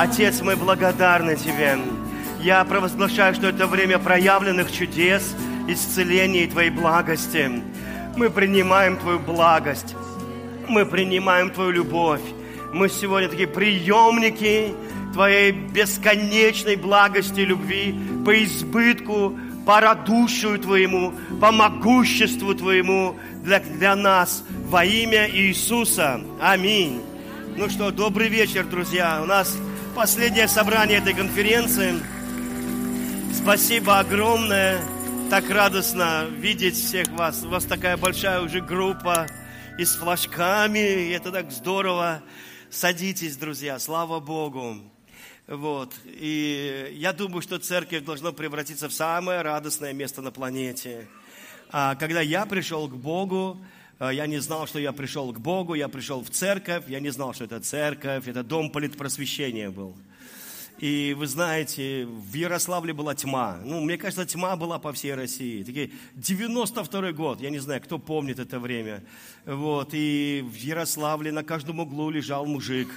Отец, мы благодарны Тебе. Я провозглашаю, что это время проявленных чудес, исцеления и Твоей благости. Мы принимаем Твою благость. Мы принимаем Твою любовь. Мы сегодня такие приемники Твоей бесконечной благости и любви по избытку, по радушию Твоему, по могуществу Твоему для, для нас во имя Иисуса. Аминь. Ну что, добрый вечер, друзья. У нас последнее собрание этой конференции. Спасибо огромное. Так радостно видеть всех вас. У вас такая большая уже группа и с флажками. И это так здорово. Садитесь, друзья. Слава Богу. Вот. И я думаю, что церковь должна превратиться в самое радостное место на планете. А когда я пришел к Богу, я не знал, что я пришел к Богу, я пришел в церковь, я не знал, что это церковь, это дом политпросвещения был. И вы знаете, в Ярославле была тьма. Ну, мне кажется, тьма была по всей России. Такие 92 год, я не знаю, кто помнит это время. Вот, и в Ярославле на каждом углу лежал мужик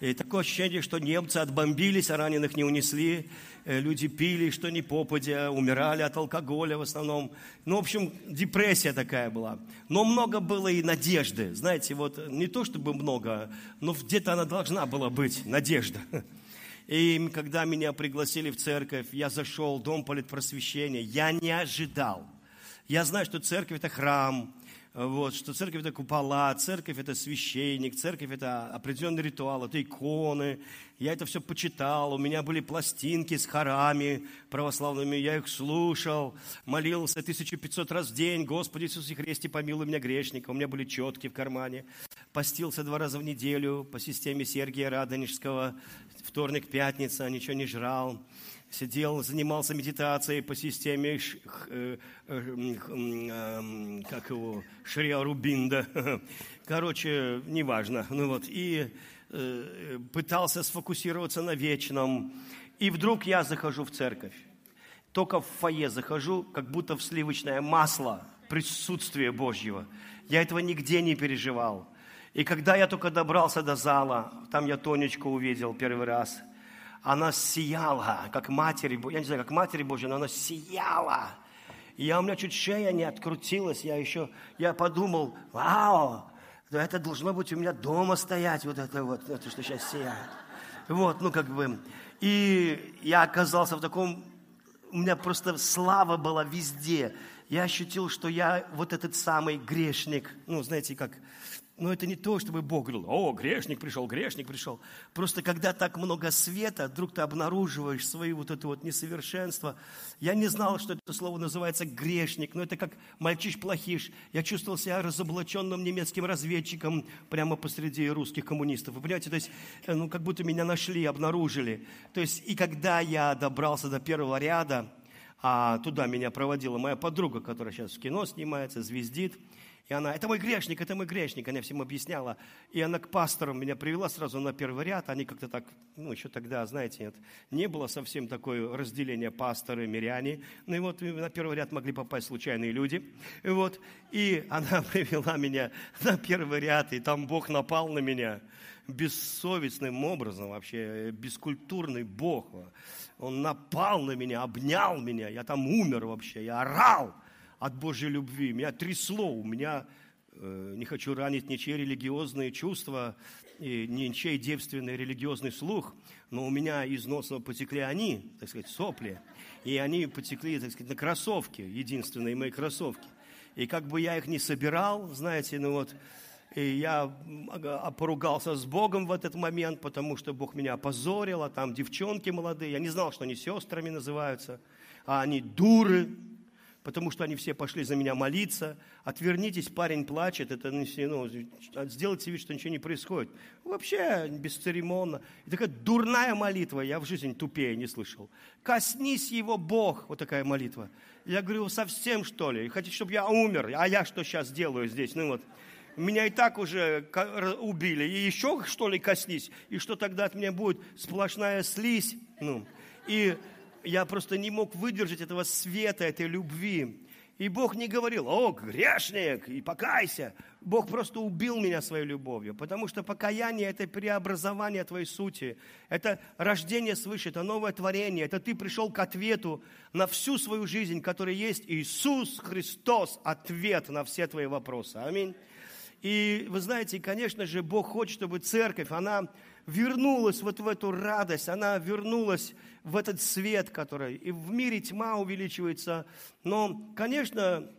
и такое ощущение, что немцы отбомбились, а раненых не унесли. Э, люди пили, что не попадя, умирали от алкоголя в основном. Ну, в общем, депрессия такая была. Но много было и надежды. Знаете, вот не то чтобы много, но где-то она должна была быть, надежда. И когда меня пригласили в церковь, я зашел в дом политпросвещения, я не ожидал. Я знаю, что церковь – это храм, вот, что церковь это купола, церковь это священник, церковь это определенный ритуал, это иконы. Я это все почитал, у меня были пластинки с хорами православными, я их слушал, молился 1500 раз в день, Господи Иисусе Христе, помилуй меня грешника, у меня были четки в кармане. Постился два раза в неделю по системе Сергия Радонежского, вторник, пятница, ничего не жрал сидел, занимался медитацией по системе, э, э, как его, Шриа Рубинда. Короче, неважно. Ну вот, и пытался сфокусироваться на вечном. И вдруг я захожу в церковь. Только в фойе захожу, как будто в сливочное масло присутствия Божьего. Я этого нигде не переживал. И когда я только добрался до зала, там я Тонечку увидел первый раз – она сияла, как Матери я не знаю, как Матери Божьей, но она сияла. Я, у меня чуть шея не открутилась, я еще, я подумал, вау, это должно быть у меня дома стоять, вот это вот, это что сейчас сияет. Вот, ну как бы. И я оказался в таком, у меня просто слава была везде. Я ощутил, что я вот этот самый грешник, ну знаете, как но это не то, чтобы Бог говорил, о, грешник пришел, грешник пришел. Просто когда так много света, вдруг ты обнаруживаешь свои вот это вот несовершенство. Я не знал, что это слово называется грешник, но это как мальчиш-плохиш. Я чувствовал себя разоблаченным немецким разведчиком прямо посреди русских коммунистов. Вы понимаете, то есть, э, ну, как будто меня нашли, обнаружили. То есть, и когда я добрался до первого ряда, а туда меня проводила моя подруга, которая сейчас в кино снимается, звездит, и она, это мой грешник, это мой грешник. Она всем объясняла. И она к пасторам меня привела сразу на первый ряд. Они как-то так, ну, еще тогда, знаете, нет, не было совсем такое разделение пасторы, миряне. Ну и вот на первый ряд могли попасть случайные люди. И вот, и она привела меня на первый ряд, и там Бог напал на меня бессовестным образом, вообще бескультурный Бог. Он напал на меня, обнял меня, я там умер вообще, я орал от Божьей любви. Меня трясло, у меня, э, не хочу ранить ничьи религиозные чувства, и ничей девственный религиозный слух, но у меня из носа потекли они, так сказать, сопли, и они потекли, так сказать, на кроссовки, единственные мои кроссовки. И как бы я их не собирал, знаете, ну вот, и я поругался с Богом в этот момент, потому что Бог меня опозорил, а там девчонки молодые, я не знал, что они сестрами называются, а они дуры, потому что они все пошли за меня молиться. Отвернитесь, парень плачет, это ну, сделайте вид, что ничего не происходит. Вообще бесцеремонно. И такая дурная молитва, я в жизни тупее не слышал. Коснись его Бог, вот такая молитва. Я говорю, совсем что ли? Хотите, чтобы я умер? А я что сейчас делаю здесь? Ну вот, меня и так уже убили. И еще, что ли, коснись? И что тогда от меня будет? Сплошная слизь. Ну, и я просто не мог выдержать этого света, этой любви. И Бог не говорил, о, грешник, и покайся. Бог просто убил меня своей любовью, потому что покаяние – это преобразование твоей сути, это рождение свыше, это новое творение, это ты пришел к ответу на всю свою жизнь, которая есть Иисус Христос, ответ на все твои вопросы. Аминь. И вы знаете, конечно же, Бог хочет, чтобы церковь, она вернулась вот в эту радость, она вернулась в этот свет, который... И в мире тьма увеличивается. Но, конечно,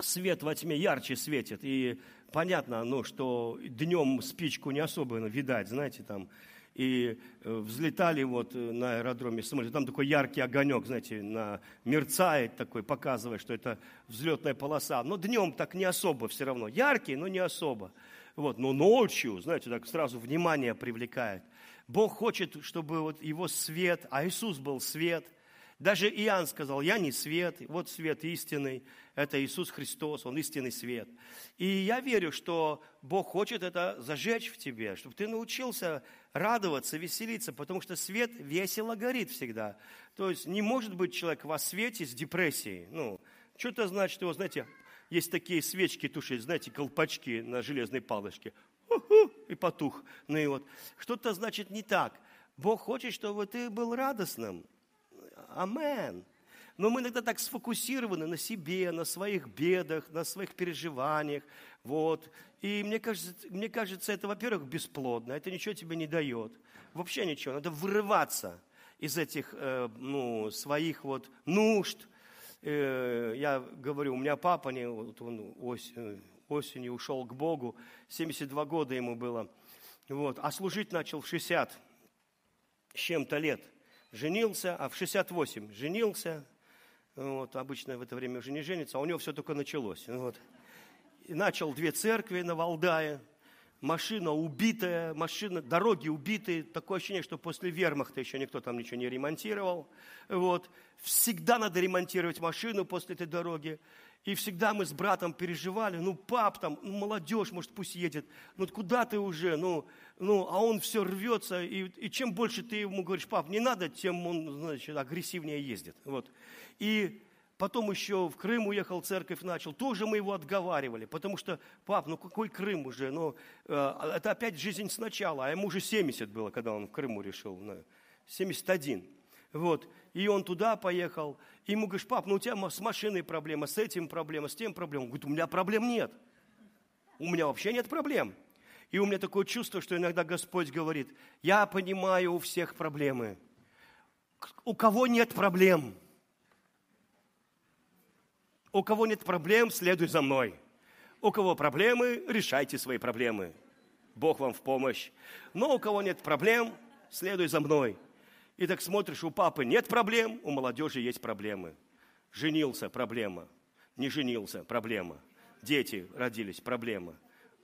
свет во тьме ярче светит. И понятно, ну, что днем спичку не особо видать, знаете, там и э, взлетали вот э, на аэродроме самолет, там такой яркий огонек, знаете, на, мерцает такой, показывая, что это взлетная полоса. Но днем так не особо все равно. Яркий, но не особо. Вот, но ночью, знаете, так сразу внимание привлекает. Бог хочет, чтобы вот его свет, а Иисус был свет. Даже Иоанн сказал, я не свет, вот свет истинный, это Иисус Христос, Он истинный свет. И я верю, что Бог хочет это зажечь в тебе, чтобы ты научился радоваться, веселиться, потому что свет весело горит всегда. То есть не может быть человек во свете с депрессией. Ну, что это значит, его, знаете, есть такие свечки тушить, знаете, колпачки на железной палочке. И потух. Ну и вот. Что-то значит не так. Бог хочет, чтобы ты был радостным. Амен. Но мы иногда так сфокусированы на себе, на своих бедах, на своих переживаниях. Вот. И мне кажется, мне кажется, это, во-первых, бесплодно, это ничего тебе не дает. Вообще ничего. Надо вырываться из этих э, ну, своих вот нужд, Э, я говорю, у меня папа, не, вот он осень, осенью ушел к Богу, 72 года ему было, вот, а служить начал в 60 с чем-то лет. Женился, а в 68 женился, вот, обычно в это время уже не женится, а у него все только началось. Вот. И начал две церкви на Валдае, машина убитая, машина, дороги убитые. Такое ощущение, что после вермахта еще никто там ничего не ремонтировал. Вот. Всегда надо ремонтировать машину после этой дороги. И всегда мы с братом переживали, ну, пап там, ну, молодежь, может, пусть едет, ну, куда ты уже, ну, ну, а он все рвется, и, и чем больше ты ему говоришь, пап, не надо, тем он, значит, агрессивнее ездит, вот. И Потом еще в Крым уехал, церковь начал. Тоже мы его отговаривали, потому что, пап, ну какой Крым уже? Ну, э, это опять жизнь сначала, а ему уже 70 было, когда он в Крыму решил. 71. Вот. И он туда поехал. И ему говоришь, пап, ну у тебя с машиной проблема, с этим проблема, с тем проблема. Он говорит, у меня проблем нет. У меня вообще нет проблем. И у меня такое чувство, что иногда Господь говорит, я понимаю у всех проблемы. У кого нет проблем? У кого нет проблем, следуй за мной. У кого проблемы, решайте свои проблемы. Бог вам в помощь. Но у кого нет проблем, следуй за мной. И так смотришь, у папы нет проблем, у молодежи есть проблемы. Женился – проблема. Не женился – проблема. Дети родились – проблема.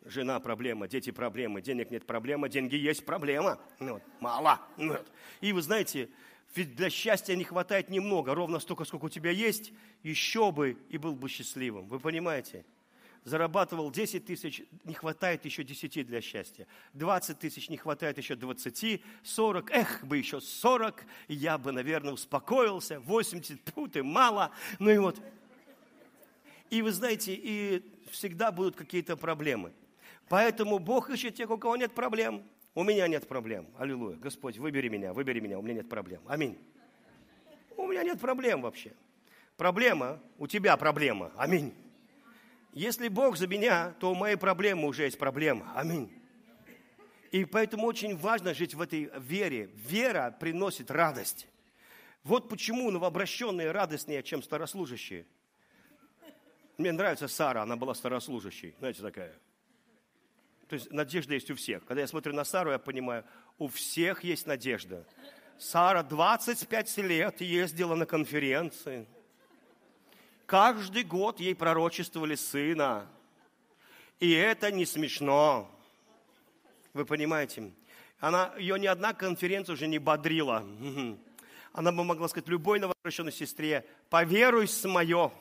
Жена – проблема, дети – проблемы, денег нет – проблема, деньги есть – проблема. Ну вот. Мало. Ну вот. И вы знаете, ведь для счастья не хватает немного, ровно столько, сколько у тебя есть, еще бы и был бы счастливым. Вы понимаете? Зарабатывал 10 тысяч, не хватает еще 10 для счастья. 20 тысяч, не хватает еще 20, 40, эх, бы еще 40, я бы, наверное, успокоился. 80, пут и мало. Ну и вот. И вы знаете, и всегда будут какие-то проблемы. Поэтому Бог ищет тех, у кого нет проблем. У меня нет проблем. Аллилуйя. Господь, выбери меня, выбери меня, у меня нет проблем. Аминь. У меня нет проблем вообще. Проблема, у тебя проблема. Аминь. Если Бог за меня, то у моей проблемы уже есть проблема. Аминь. И поэтому очень важно жить в этой вере. Вера приносит радость. Вот почему новообращенные радостнее, чем старослужащие. Мне нравится Сара, она была старослужащей. Знаете, такая то есть надежда есть у всех. Когда я смотрю на Сару, я понимаю, у всех есть надежда. Сара 25 лет ездила на конференции. Каждый год ей пророчествовали сына. И это не смешно. Вы понимаете? Она, ее ни одна конференция уже не бодрила она бы могла сказать любой новообращенной сестре, поверуй с мое.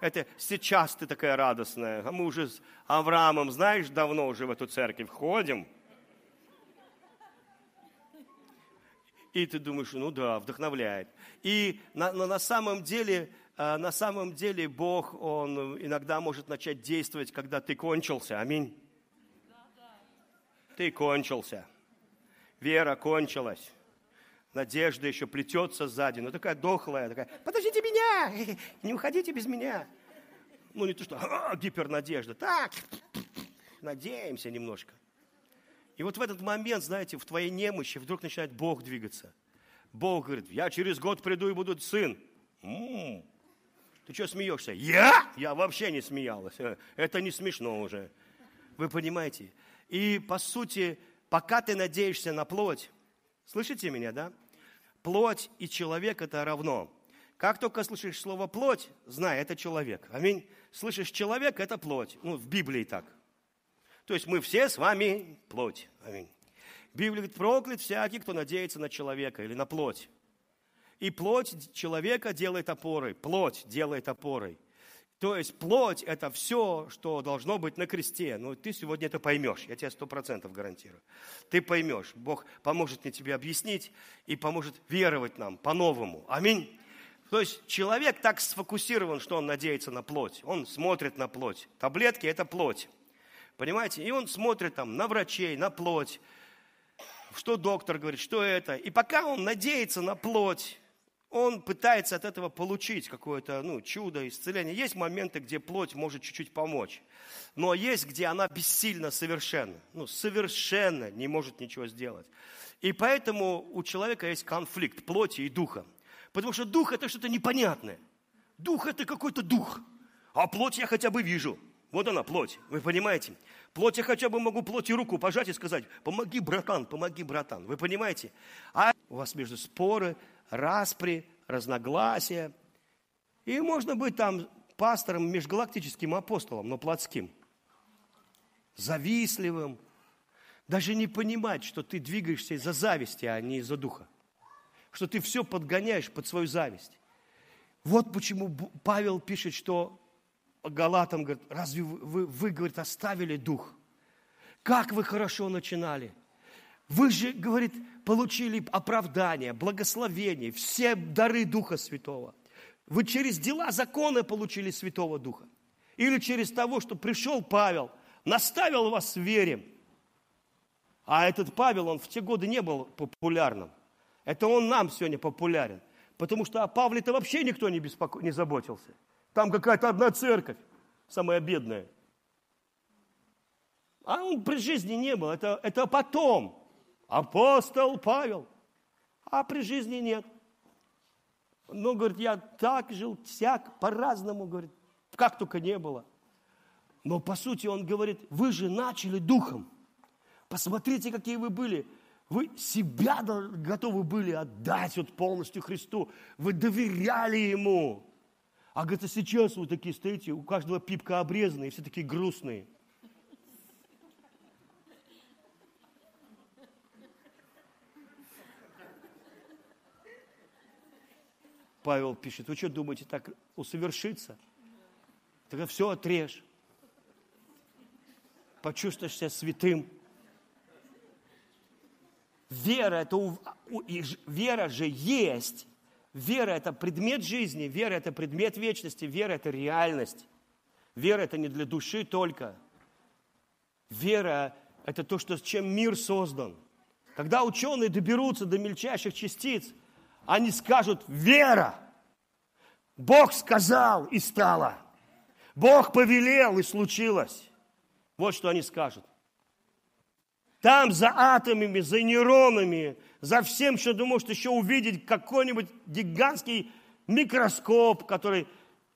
Это сейчас ты такая радостная. А мы уже с Авраамом, знаешь, давно уже в эту церковь ходим. И ты думаешь, ну да, вдохновляет. И на, на, на самом деле а на самом деле Бог, Он иногда может начать действовать, когда ты кончился. Аминь. Ты кончился. Вера кончилась. Надежда еще плетется сзади, но такая дохлая, такая, подождите меня, не уходите без меня. Ну, не то, что а, гипернадежда. Так, надеемся немножко. И вот в этот момент, знаете, в твоей немощи вдруг начинает Бог двигаться. Бог говорит, я через год приду и буду сын. М-м-м. Ты что смеешься? Я? Я вообще не смеялась. Это не смешно уже. Вы понимаете? И по сути, пока ты надеешься на плоть, слышите меня, да? Плоть и человек это равно. Как только слышишь слово плоть, знай, это человек. Аминь. Слышишь человек, это плоть. Ну, в Библии так. То есть мы все с вами плоть. Аминь. Библия говорит, проклят всякий, кто надеется на человека или на плоть. И плоть человека делает опорой. Плоть делает опорой. То есть плоть – это все, что должно быть на кресте. Ну, ты сегодня это поймешь, я тебе сто процентов гарантирую. Ты поймешь. Бог поможет мне тебе объяснить и поможет веровать нам по-новому. Аминь. То есть человек так сфокусирован, что он надеется на плоть. Он смотрит на плоть. Таблетки – это плоть. Понимаете? И он смотрит там на врачей, на плоть. Что доктор говорит, что это. И пока он надеется на плоть, он пытается от этого получить какое-то ну, чудо, исцеление. Есть моменты, где плоть может чуть-чуть помочь. Но есть, где она бессильна совершенно. Ну, совершенно не может ничего сделать. И поэтому у человека есть конфликт плоти и духа. Потому что дух – это что-то непонятное. Дух – это какой-то дух. А плоть я хотя бы вижу. Вот она, плоть. Вы понимаете? Плоть я хотя бы могу плоти руку пожать и сказать, помоги, братан, помоги, братан. Вы понимаете? А у вас между споры, распри, разногласия. И можно быть там пастором, межгалактическим апостолом, но плотским. Завистливым. Даже не понимать, что ты двигаешься из-за зависти, а не из-за духа. Что ты все подгоняешь под свою зависть. Вот почему Павел пишет, что Галатам говорит, разве вы, вы, вы, говорит, оставили дух? Как вы хорошо начинали? Вы же, говорит, получили оправдание, благословение, все дары Духа Святого. Вы через дела закона получили Святого Духа. Или через того, что пришел Павел, наставил вас в вере. А этот Павел, он в те годы не был популярным. Это он нам сегодня популярен. Потому что о Павле-то вообще никто не, беспоко... не заботился. Там какая-то одна церковь, самая бедная. А он при жизни не был, это, это потом апостол Павел, а при жизни нет. Ну, говорит, я так жил, всяк, по-разному, говорит, как только не было. Но по сути он говорит, вы же начали духом. Посмотрите, какие вы были. Вы себя готовы были отдать вот полностью Христу. Вы доверяли Ему. А говорит, а сейчас вы такие стоите, у каждого пипка обрезанная, и все такие грустные – Павел пишет, вы что думаете, так усовершиться? Тогда все отрежь. Почувствуешь себя святым. Вера, это, вера же есть. Вера – это предмет жизни, вера – это предмет вечности, вера – это реальность. Вера – это не для души только. Вера – это то, что, с чем мир создан. Когда ученые доберутся до мельчайших частиц, они скажут «вера». Бог сказал и стало. Бог повелел и случилось. Вот что они скажут. Там за атомами, за нейронами, за всем, что ты можешь еще увидеть, какой-нибудь гигантский микроскоп, который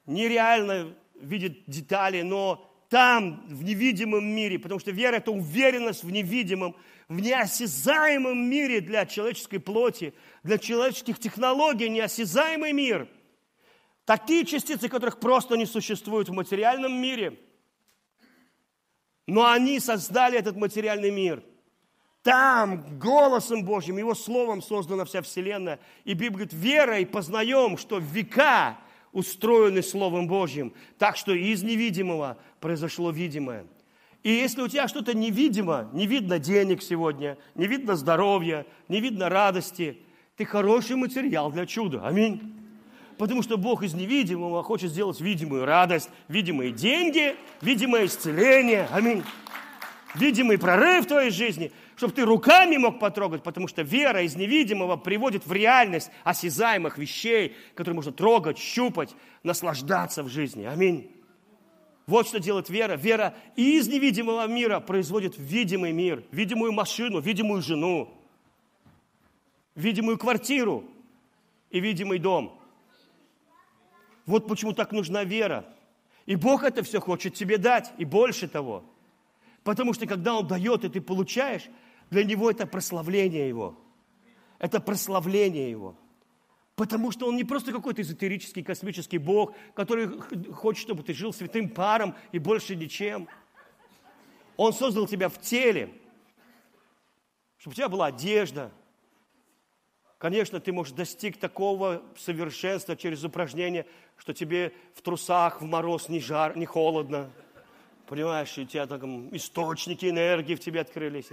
нереально видит детали, но там, в невидимом мире, потому что вера – это уверенность в невидимом, в неосязаемом мире для человеческой плоти, для человеческих технологий, неосязаемый мир. Такие частицы, которых просто не существует в материальном мире. Но они создали этот материальный мир. Там голосом Божьим, Его Словом создана вся Вселенная. И Библия говорит, верой познаем, что века устроены Словом Божьим. Так что из невидимого произошло видимое. И если у тебя что-то невидимо, не видно денег сегодня, не видно здоровья, не видно радости, ты хороший материал для чуда. Аминь. Потому что Бог из невидимого хочет сделать видимую радость, видимые деньги, видимое исцеление. Аминь. Видимый прорыв в твоей жизни, чтобы ты руками мог потрогать, потому что вера из невидимого приводит в реальность осязаемых вещей, которые можно трогать, щупать, наслаждаться в жизни. Аминь. Вот что делает вера. Вера из невидимого мира производит видимый мир, видимую машину, видимую жену, видимую квартиру и видимый дом. Вот почему так нужна вера. И Бог это все хочет тебе дать, и больше того. Потому что когда Он дает, и ты получаешь, для Него это прославление Его. Это прославление Его. Потому что Он не просто какой-то эзотерический космический Бог, который хочет, чтобы ты жил святым паром и больше ничем. Он создал тебя в теле, чтобы у тебя была одежда, Конечно, ты можешь достиг такого совершенства через упражнение, что тебе в трусах в мороз не жар, не холодно. Понимаешь, у тебя там источники энергии в тебе открылись.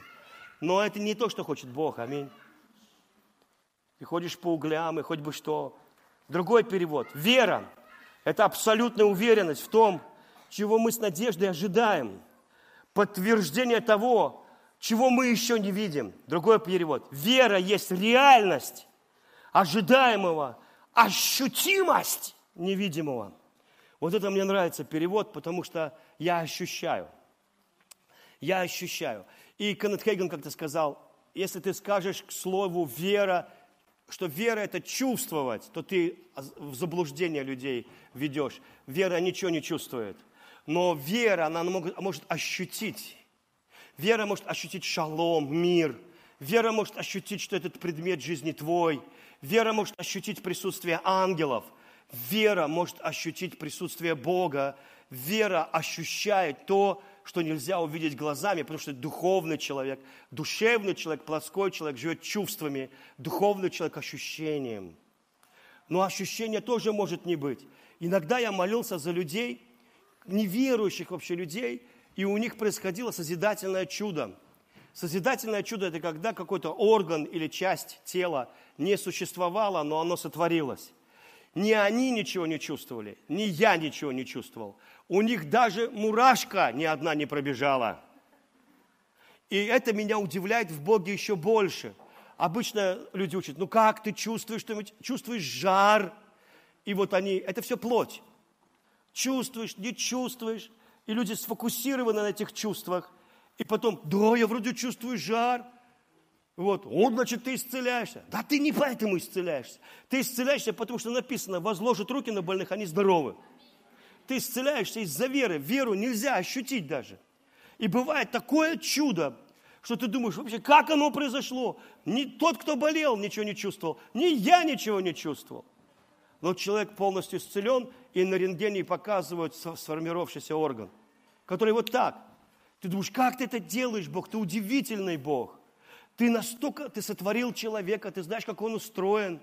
Но это не то, что хочет Бог. Аминь. Ты ходишь по углям, и хоть бы что. Другой перевод. Вера – это абсолютная уверенность в том, чего мы с надеждой ожидаем. Подтверждение того, чего мы еще не видим. Другой перевод. Вера есть реальность ожидаемого, ощутимость невидимого. Вот это мне нравится перевод, потому что я ощущаю. Я ощущаю. И Кеннет Хейген как-то сказал, если ты скажешь к слову «вера», что вера – это чувствовать, то ты в заблуждение людей ведешь. Вера ничего не чувствует. Но вера, она может, ощутить. Вера может ощутить шалом, мир. Вера может ощутить, что этот предмет жизни твой. Вера может ощутить присутствие ангелов. Вера может ощутить присутствие Бога. Вера ощущает то, что нельзя увидеть глазами, потому что духовный человек, душевный человек, плоской человек живет чувствами, духовный человек ощущением. Но ощущения тоже может не быть. Иногда я молился за людей, неверующих вообще людей, и у них происходило созидательное чудо. Созидательное чудо – это когда какой-то орган или часть тела не существовало, но оно сотворилось. Ни они ничего не чувствовали, ни я ничего не чувствовал. У них даже мурашка ни одна не пробежала. И это меня удивляет в Боге еще больше. Обычно люди учат, ну как ты чувствуешь что-нибудь? Чувствуешь жар. И вот они, это все плоть. Чувствуешь, не чувствуешь и люди сфокусированы на этих чувствах, и потом, да, я вроде чувствую жар, вот, он, значит, ты исцеляешься. Да ты не поэтому исцеляешься. Ты исцеляешься, потому что написано, возложат руки на больных, они здоровы. Ты исцеляешься из-за веры. Веру нельзя ощутить даже. И бывает такое чудо, что ты думаешь, вообще, как оно произошло? Ни тот, кто болел, ничего не чувствовал, ни я ничего не чувствовал. Но человек полностью исцелен, и на рентгене показывают сформировавшийся орган – который вот так. Ты думаешь, как ты это делаешь, Бог? Ты удивительный Бог. Ты настолько, ты сотворил человека, ты знаешь, как он устроен,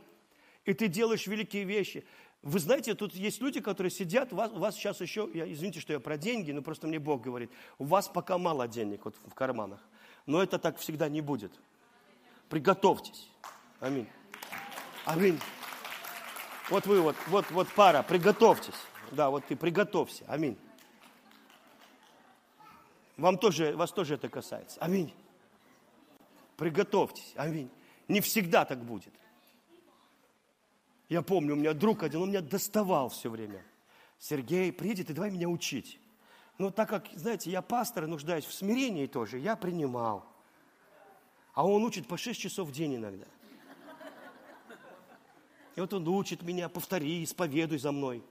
и ты делаешь великие вещи. Вы знаете, тут есть люди, которые сидят, у вас, у вас сейчас еще, я, извините, что я про деньги, но просто мне Бог говорит, у вас пока мало денег вот в карманах, но это так всегда не будет. Приготовьтесь. Аминь. Аминь. Вот вы, вот, вот, вот пара, приготовьтесь. Да, вот ты приготовься. Аминь. Вам тоже, вас тоже это касается. Аминь. Приготовьтесь. Аминь. Не всегда так будет. Я помню, у меня друг один, он меня доставал все время. Сергей, приедет и давай меня учить. Но так как, знаете, я пастор, нуждаюсь в смирении тоже, я принимал. А он учит по 6 часов в день иногда. И вот он учит меня, повтори, исповедуй за мной.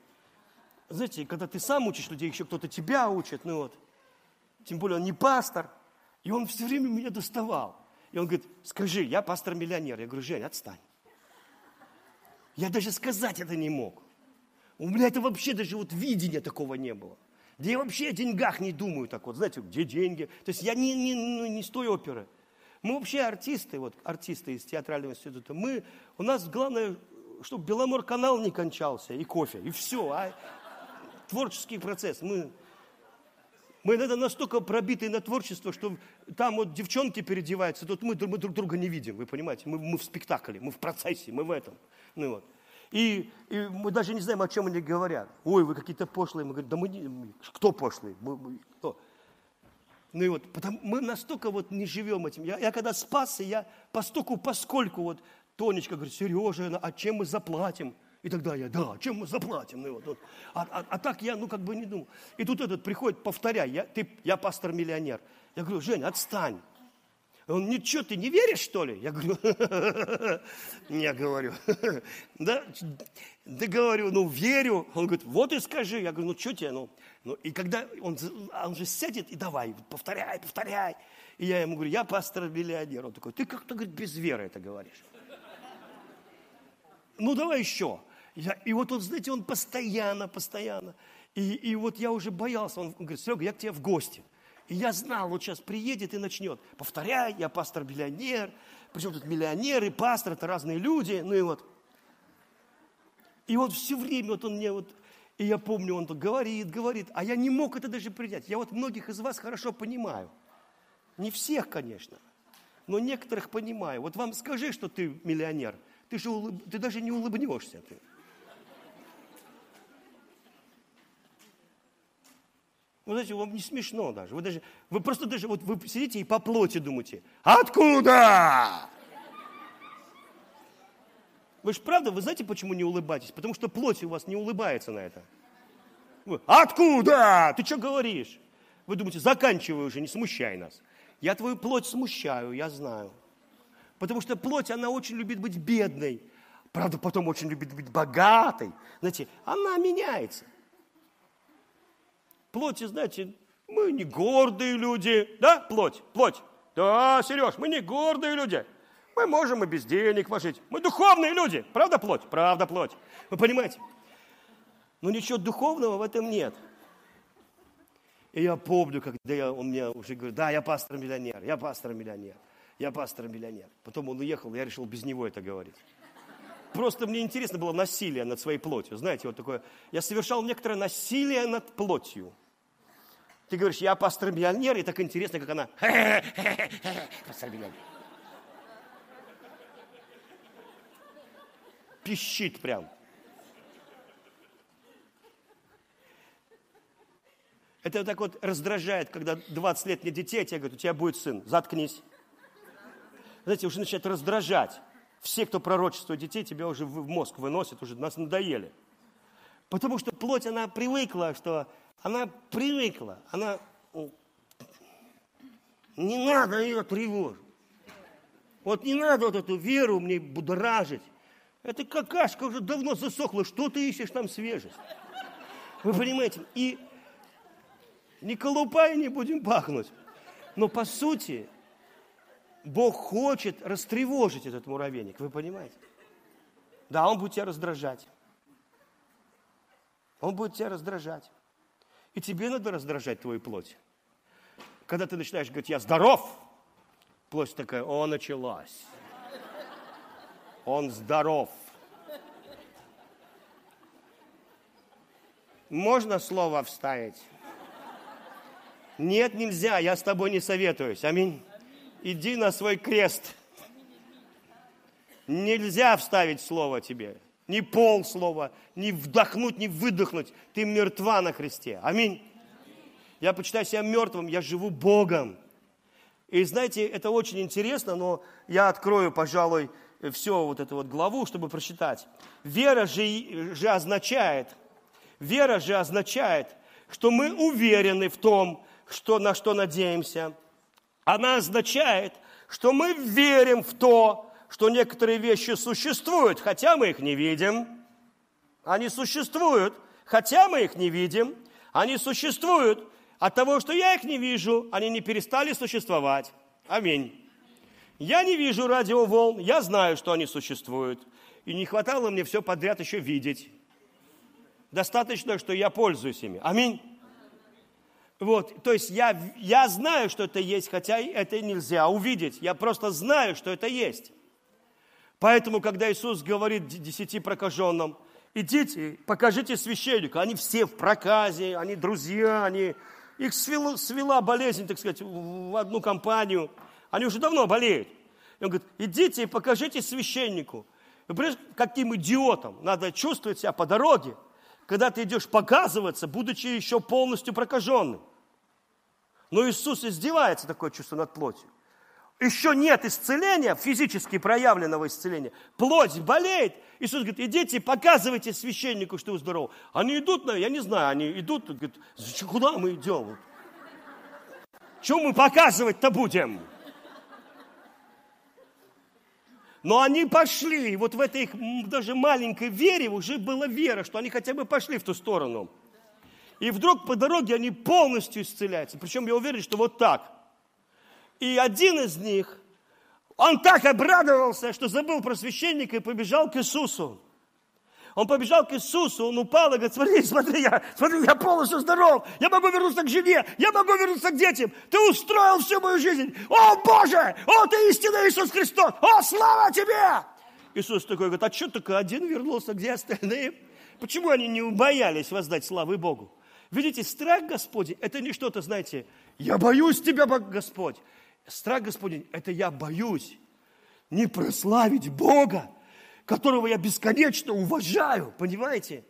Знаете, когда ты сам учишь людей, еще кто-то тебя учит, ну вот – тем более он не пастор, и он все время меня доставал. И он говорит, скажи, я пастор-миллионер. Я говорю, Жень, отстань. Я даже сказать это не мог. У меня это вообще даже вот видения такого не было. Да я вообще о деньгах не думаю так вот, знаете, где деньги. То есть я не, не, ну, не с той оперы. Мы вообще артисты, вот артисты из театрального института. Мы, у нас главное, чтобы Беломор-канал не кончался, и кофе, и все. А творческий процесс. Мы мы иногда настолько пробиты на творчество, что там вот девчонки переодеваются, тут мы, мы друг друга не видим, вы понимаете? Мы, мы в спектакле, мы в процессе, мы в этом. Ну, вот. И, и мы даже не знаем, о чем они говорят. Ой, вы какие-то пошлые. Мы говорим, да мы не... Кто пошлый? Мы, мы, кто? Ну и вот, потому, мы настолько вот не живем этим. Я, я когда спасся, я постольку, поскольку вот Тонечка говорит, Сережа, а чем мы заплатим? И тогда я, да, чем мы заплатим? Ну, вот, вот. А, а, а так я, ну, как бы не думал. И тут этот приходит, повторяй, я, ты, я пастор-миллионер. Я говорю, Женя, отстань. Он, ничего, ты не веришь, что ли? Я говорю, я говорю, да, да говорю, ну, верю. Он говорит, вот и скажи. Я говорю, ну, что тебе, ну, ну, и когда он, он же сядет и давай, повторяй, повторяй. И я ему говорю, я пастор-миллионер. Он такой, ты как-то, говорит, без веры это говоришь. Ну, давай еще. Я, и вот он, знаете, он постоянно, постоянно. И, и вот я уже боялся. Он говорит, Серега, я к тебе в гости. И я знал, вот сейчас приедет и начнет. Повторяй, я пастор-миллионер. Причем тут миллионер и пастор, это разные люди. Ну и вот. И вот все время вот он мне вот... И я помню, он тут говорит, говорит, а я не мог это даже принять. Я вот многих из вас хорошо понимаю. Не всех, конечно, но некоторых понимаю. Вот вам скажи, что ты миллионер, ты же улыб... ты даже не улыбнешься. Ты. Вы знаете, вам не смешно даже. Вы, даже, вы просто даже, вот вы сидите и по плоти думаете, откуда? Вы же правда, вы знаете, почему не улыбаетесь? Потому что плоть у вас не улыбается на это. Вы, откуда? Ты что говоришь? Вы думаете, заканчивай уже, не смущай нас. Я твою плоть смущаю, я знаю. Потому что плоть, она очень любит быть бедной. Правда, потом очень любит быть богатой. Знаете, она меняется плоти, знаете, мы не гордые люди, да, плоть, плоть. Да, Сереж, мы не гордые люди. Мы можем и без денег вложить. Мы духовные люди. Правда плоть? Правда плоть. Вы понимаете? Но ничего духовного в этом нет. И я помню, когда я, он мне уже говорит, да, я пастор-миллионер, я пастор-миллионер, я пастор-миллионер. Потом он уехал, я решил без него это говорить. Просто мне интересно было насилие над своей плотью. Знаете, вот такое. Я совершал некоторое насилие над плотью. Ты говоришь, я пастор-миллионер, и так интересно, как она. Пастор-миллионер. Пищит прям. Это так вот раздражает, когда 20 лет нет детей, а тебе говорят, у тебя будет сын, заткнись. Знаете, уже начинает раздражать. Все, кто пророчествует детей, тебя уже в мозг выносят, уже нас надоели. Потому что плоть, она привыкла, что она привыкла, она... Не надо ее тревожить. Вот не надо вот эту веру мне будоражить. Это какашка уже давно засохла. Что ты ищешь там свежесть? Вы понимаете? И не колупай, не будем пахнуть. Но по сути, Бог хочет растревожить этот муравейник. Вы понимаете? Да, он будет тебя раздражать. Он будет тебя раздражать. И тебе надо раздражать твою плоть. Когда ты начинаешь говорить, я здоров, плоть такая, о, началась. Он здоров. Можно слово вставить? Нет, нельзя, я с тобой не советуюсь. Аминь. Иди на свой крест. Нельзя вставить слово тебе ни пол слова, ни вдохнуть, ни выдохнуть. Ты мертва на Христе. Аминь. Я почитаю себя мертвым, я живу Богом. И знаете, это очень интересно, но я открою, пожалуй, все вот эту вот главу, чтобы прочитать. Вера же, же означает, вера же означает, что мы уверены в том, что, на что надеемся. Она означает, что мы верим в то, что некоторые вещи существуют, хотя мы их не видим. Они существуют, хотя мы их не видим. Они существуют. От того, что я их не вижу, они не перестали существовать. Аминь. Я не вижу радиоволн, я знаю, что они существуют. И не хватало мне все подряд еще видеть. Достаточно, что я пользуюсь ими. Аминь. Вот, то есть я, я знаю, что это есть, хотя это нельзя увидеть. Я просто знаю, что это есть. Поэтому, когда Иисус говорит десяти прокаженным, идите, покажите священнику, они все в проказе, они друзья, они, их свела, свела болезнь, так сказать, в одну компанию, они уже давно болеют. И он говорит, идите и покажите священнику. Вы понимаете, каким идиотом надо чувствовать себя по дороге, когда ты идешь показываться, будучи еще полностью прокаженным. Но Иисус издевается такое чувство над плотью. Еще нет исцеления, физически проявленного исцеления. Плоть болеет. Иисус говорит, идите, показывайте священнику, что вы здоровы. Они идут, я не знаю, они идут, говорят, куда мы идем? Чем мы показывать-то будем? Но они пошли, вот в этой их даже маленькой вере уже была вера, что они хотя бы пошли в ту сторону. И вдруг по дороге они полностью исцеляются. Причем я уверен, что вот так. И один из них, он так обрадовался, что забыл про священника и побежал к Иисусу. Он побежал к Иисусу, он упал и говорит, смотри, смотри, я, смотри, я полностью здоров, я могу вернуться к жене, я могу вернуться к детям, ты устроил всю мою жизнь, о Боже, о ты истинный Иисус Христос, о слава тебе! Иисус такой говорит, а что только один вернулся, где остальные? Почему они не убоялись воздать славы Богу? Видите, страх Господень, это не что-то, знаете, я боюсь Тебя, Господь. Страх Господень, это я боюсь не прославить Бога, которого я бесконечно уважаю, понимаете?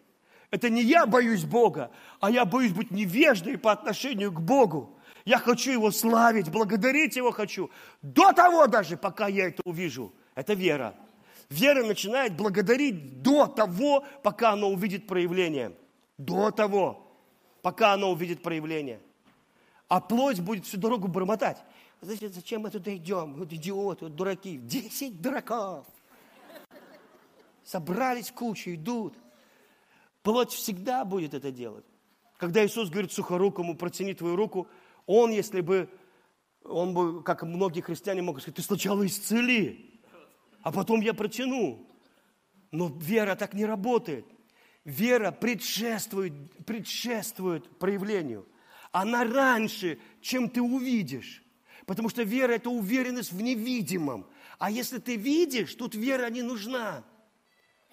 Это не я боюсь Бога, а я боюсь быть невеждой по отношению к Богу. Я хочу Его славить, благодарить Его хочу. До того даже, пока я это увижу. Это вера. Вера начинает благодарить до того, пока она увидит проявление. До того, пока она увидит проявление. А плоть будет всю дорогу бормотать. Значит, зачем мы туда идем? Вот идиоты, вот дураки. Десять дураков собрались кучу, идут. Плоть всегда будет это делать. Когда Иисус говорит сухорукому, протяни твою руку, он, если бы, он бы, как многие христиане могут сказать, ты сначала исцели, а потом я протяну. Но вера так не работает. Вера предшествует, предшествует проявлению. Она раньше, чем ты увидишь. Потому что вера – это уверенность в невидимом. А если ты видишь, тут вера не нужна.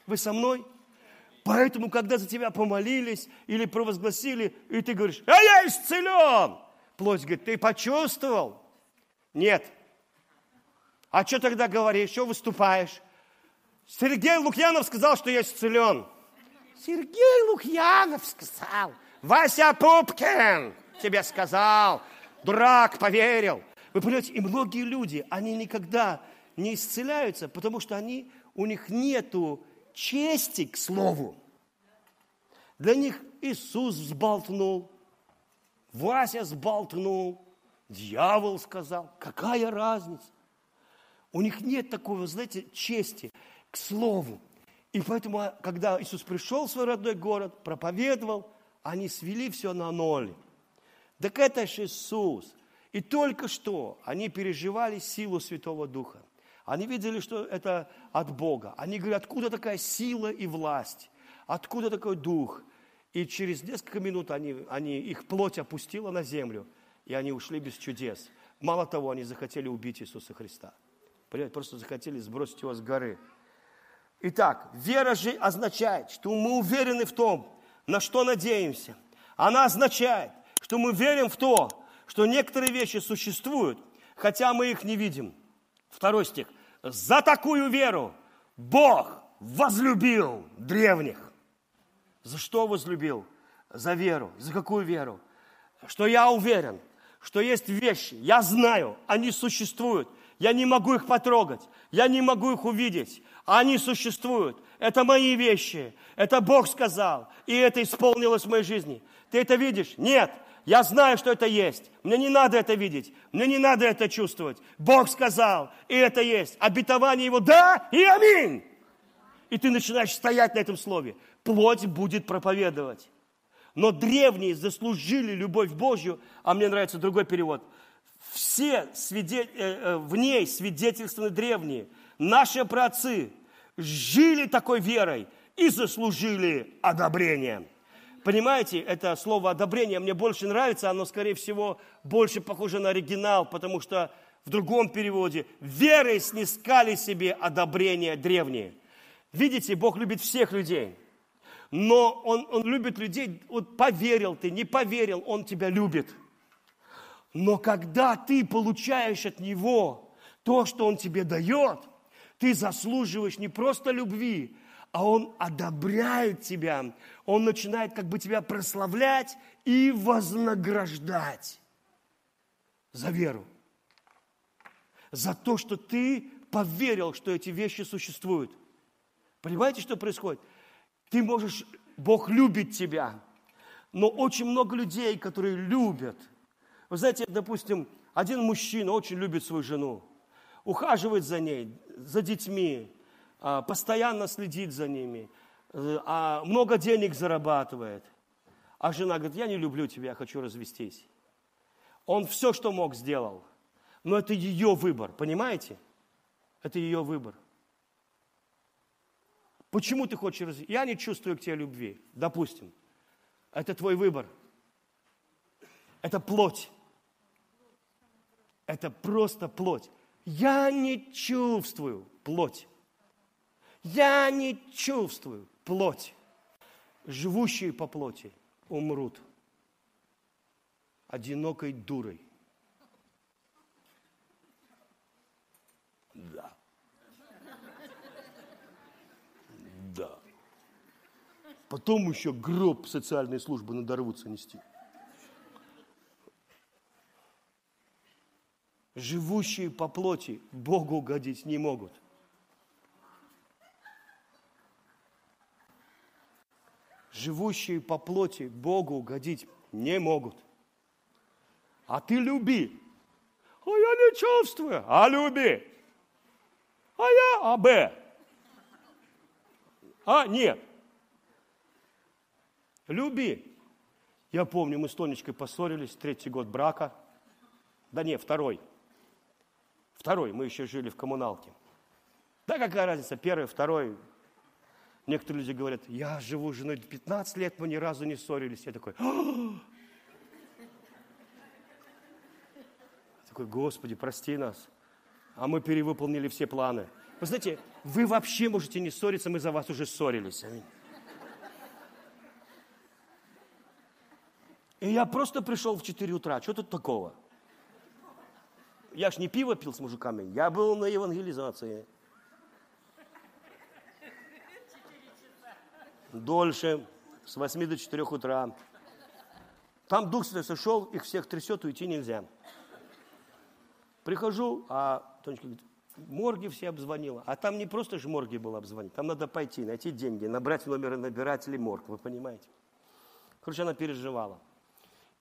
Вы со мной? Поэтому, когда за тебя помолились или провозгласили, и ты говоришь, а я исцелен, плоть говорит, ты почувствовал? Нет. А что тогда говоришь, что выступаешь? Сергей Лукьянов сказал, что я исцелен. Сергей Лукьянов сказал. Вася Пупкин тебе сказал. Дурак поверил. Вы понимаете, и многие люди, они никогда не исцеляются, потому что они, у них нету чести к слову. Для них Иисус взболтнул, Вася сболтнул, дьявол сказал. Какая разница? У них нет такого, знаете, чести к слову. И поэтому, а, когда Иисус пришел в свой родной город, проповедовал, они свели все на ноль. Так это же Иисус. И только что они переживали силу Святого Духа. Они видели, что это от Бога. Они говорят, откуда такая сила и власть? Откуда такой дух? И через несколько минут они, они, их плоть опустила на землю, и они ушли без чудес. Мало того, они захотели убить Иисуса Христа. Понимаете, просто захотели сбросить его с горы. Итак, вера же означает, что мы уверены в том, на что надеемся. Она означает, что мы верим в то, что некоторые вещи существуют, хотя мы их не видим – Второй стих. За такую веру Бог возлюбил древних. За что возлюбил? За веру. За какую веру? Что я уверен, что есть вещи, я знаю, они существуют. Я не могу их потрогать, я не могу их увидеть. Они существуют. Это мои вещи. Это Бог сказал. И это исполнилось в моей жизни. Ты это видишь? Нет. Я знаю, что это есть. Мне не надо это видеть. Мне не надо это чувствовать. Бог сказал, и это есть. Обетование Его да и аминь. И ты начинаешь стоять на этом слове. Плоть будет проповедовать. Но древние заслужили любовь Божью, а мне нравится другой перевод. Все э, э, в ней свидетельствованы древние. Наши праотцы жили такой верой и заслужили одобрение. Понимаете, это слово одобрение мне больше нравится, оно, скорее всего, больше похоже на оригинал, потому что в другом переводе верой снискали себе одобрение древние. Видите, Бог любит всех людей, но Он, он любит людей, вот поверил ты, не поверил, Он тебя любит. Но когда ты получаешь от Него то, что Он тебе дает, Ты заслуживаешь не просто любви, а Он одобряет тебя. Он начинает как бы тебя прославлять и вознаграждать за веру. За то, что ты поверил, что эти вещи существуют. Понимаете, что происходит? Ты можешь, Бог любит тебя, но очень много людей, которые любят. Вы знаете, допустим, один мужчина очень любит свою жену, ухаживает за ней, за детьми, постоянно следит за ними, э, а много денег зарабатывает. А жена говорит, я не люблю тебя, я хочу развестись. Он все, что мог, сделал. Но это ее выбор, понимаете? Это ее выбор. Почему ты хочешь развестись? Я не чувствую к тебе любви, допустим. Это твой выбор. Это плоть. Это просто плоть. Я не чувствую плоть. Я не чувствую плоть. Живущие по плоти умрут одинокой дурой. Да. Да. Потом еще гроб социальной службы надорвутся нести. Живущие по плоти Богу угодить не могут. Живущие по плоти Богу угодить не могут. А ты люби. А я не чувствую. А люби. А я А, Б. А, нет. Люби. Я помню, мы с Тонечкой поссорились, третий год брака. Да не, второй. Второй, мы еще жили в коммуналке. Да какая разница, первый, второй, Некоторые люди говорят, я живу с женой 15 лет, мы ни разу не ссорились. Я такой, «А!» такой, Господи, прости нас. А мы перевыполнили все планы. Вы знаете, вы вообще можете не ссориться, мы за вас уже ссорились. И я просто пришел в 4 утра. Что тут такого? Я ж не пиво пил с мужиками, я был на евангелизации. Дольше, с 8 до 4 утра. Там Дух Святой сошел, их всех трясет, уйти нельзя. Прихожу, а Тонечка говорит, морги все обзвонила. А там не просто же морги было обзвонить, там надо пойти, найти деньги, набрать номеры набирателей морг, вы понимаете. Короче, она переживала.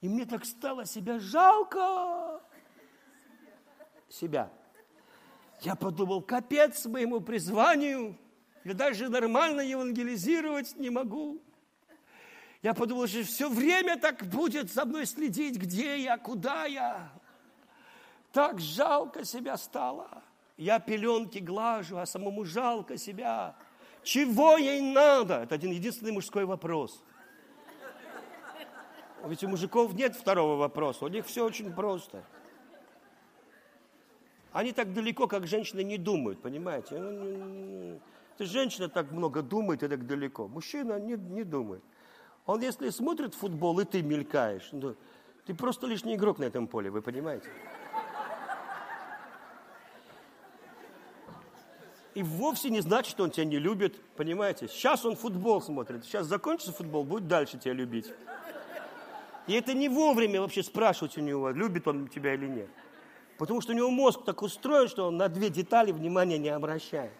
И мне так стало себя жалко. Себя. Я подумал, капец моему призванию. Я даже нормально евангелизировать не могу. Я подумал, что все время так будет за мной следить, где я, куда я. Так жалко себя стало. Я пеленки глажу, а самому жалко себя. Чего ей надо? Это один единственный мужской вопрос. Ведь у мужиков нет второго вопроса, у них все очень просто. Они так далеко, как женщины, не думают, понимаете? Ты женщина так много думает и так далеко. Мужчина не, не думает. Он если смотрит футбол, и ты мелькаешь, ну, ты просто лишний игрок на этом поле, вы понимаете? И вовсе не значит, что он тебя не любит, понимаете? Сейчас он футбол смотрит, сейчас закончится футбол, будет дальше тебя любить. И это не вовремя вообще спрашивать у него, любит он тебя или нет. Потому что у него мозг так устроен, что он на две детали внимания не обращает.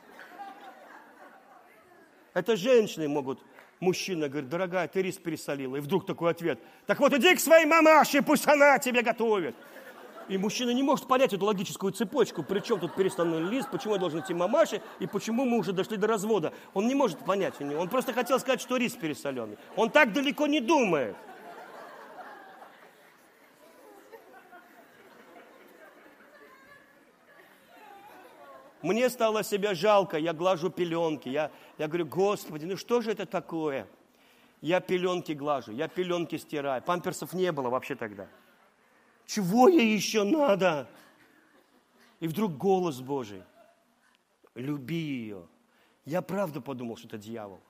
Это женщины могут. Мужчина говорит, дорогая, ты рис пересолила. И вдруг такой ответ. Так вот иди к своей мамаше, пусть она тебе готовит. И мужчина не может понять эту логическую цепочку. Причем тут перестанный лист, почему я должен идти мамаше, и почему мы уже дошли до развода. Он не может понять. Он просто хотел сказать, что рис пересоленый. Он так далеко не думает. Мне стало себя жалко, я глажу пеленки. Я, я говорю, Господи, ну что же это такое? Я пеленки глажу, я пеленки стираю. Памперсов не было вообще тогда. Чего ей еще надо? И вдруг голос Божий. Люби ее. Я правда подумал, что это дьявол.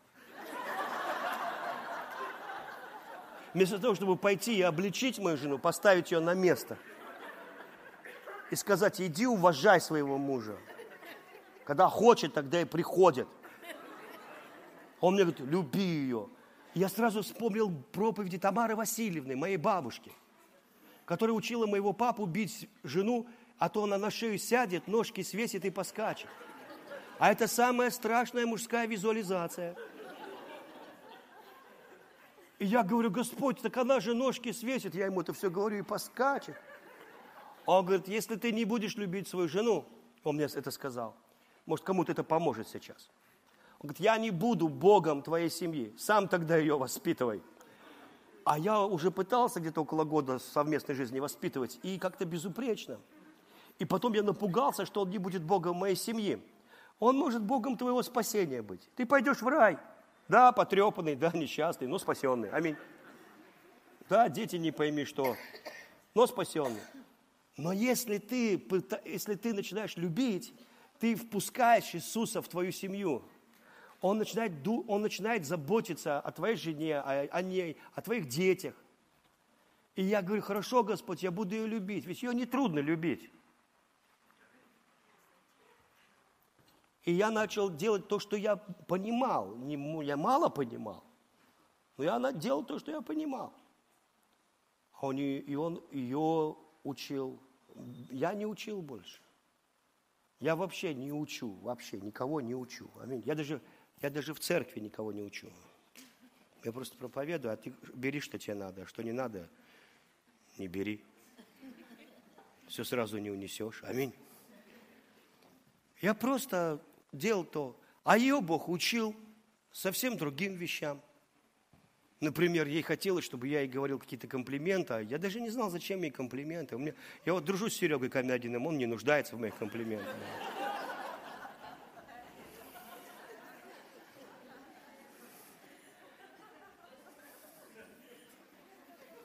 Вместо того, чтобы пойти и обличить мою жену, поставить ее на место и сказать, иди уважай своего мужа. Когда хочет, тогда и приходит. Он мне говорит, люби ее. я сразу вспомнил проповеди Тамары Васильевны, моей бабушки, которая учила моего папу бить жену, а то она на шею сядет, ножки свесит и поскачет. А это самая страшная мужская визуализация. И я говорю, Господь, так она же ножки свесит. Я ему это все говорю и поскачет. Он говорит, если ты не будешь любить свою жену, он мне это сказал, может, кому-то это поможет сейчас. Он говорит, я не буду Богом твоей семьи, сам тогда ее воспитывай. А я уже пытался где-то около года совместной жизни воспитывать, и как-то безупречно. И потом я напугался, что он не будет Богом моей семьи. Он может Богом твоего спасения быть. Ты пойдешь в рай. Да, потрепанный, да, несчастный, но спасенный. Аминь. Да, дети не пойми что, но спасенный. Но если ты, если ты начинаешь любить, ты впускаешь Иисуса в твою семью. Он начинает, он начинает заботиться о твоей жене, о, о ней, о твоих детях. И я говорю, хорошо, Господь, я буду ее любить. Ведь ее нетрудно любить. И я начал делать то, что я понимал. Я мало понимал, но я делал то, что я понимал. И он ее учил. Я не учил больше. Я вообще не учу, вообще никого не учу. Аминь. Я даже, я даже в церкви никого не учу. Я просто проповедую, а ты бери, что тебе надо, а что не надо, не бери. Все сразу не унесешь. Аминь. Я просто делал то. А ее Бог учил совсем другим вещам. Например, ей хотелось, чтобы я ей говорил какие-то комплименты, а я даже не знал, зачем ей комплименты. У меня, я вот дружу с Серегой Камядиным, он не нуждается в моих комплиментах.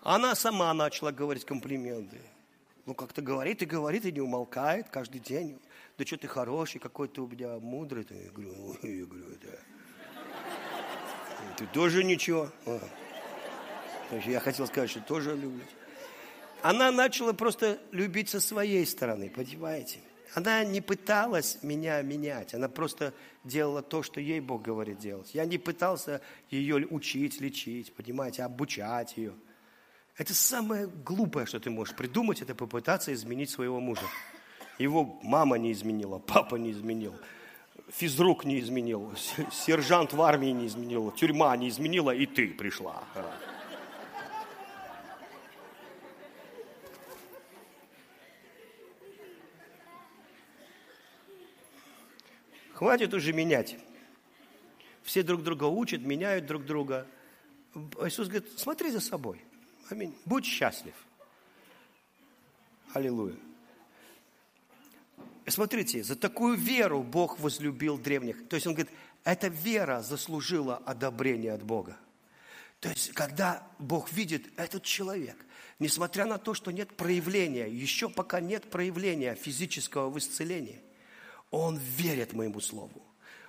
Она сама начала говорить комплименты. Ну, как-то говорит и говорит, и не умолкает каждый день да что ты хороший, какой ты у меня мудрый. Я говорю, я говорю, да. Ты тоже ничего. Я хотел сказать, что тоже любит. Она начала просто любить со своей стороны, понимаете? Она не пыталась меня менять, она просто делала то, что ей Бог говорит делать. Я не пытался ее учить, лечить, понимаете, обучать ее. Это самое глупое, что ты можешь придумать, это попытаться изменить своего мужа. Его мама не изменила, папа не изменил, физрук не изменил, сержант в армии не изменил, тюрьма не изменила, и ты пришла. Хватит уже менять. Все друг друга учат, меняют друг друга. Иисус говорит, смотри за собой. Аминь. Будь счастлив. Аллилуйя. Смотрите, за такую веру Бог возлюбил древних. То есть он говорит, эта вера заслужила одобрение от Бога. То есть, когда Бог видит этот человек, несмотря на то, что нет проявления, еще пока нет проявления физического в исцелении, он верит моему слову.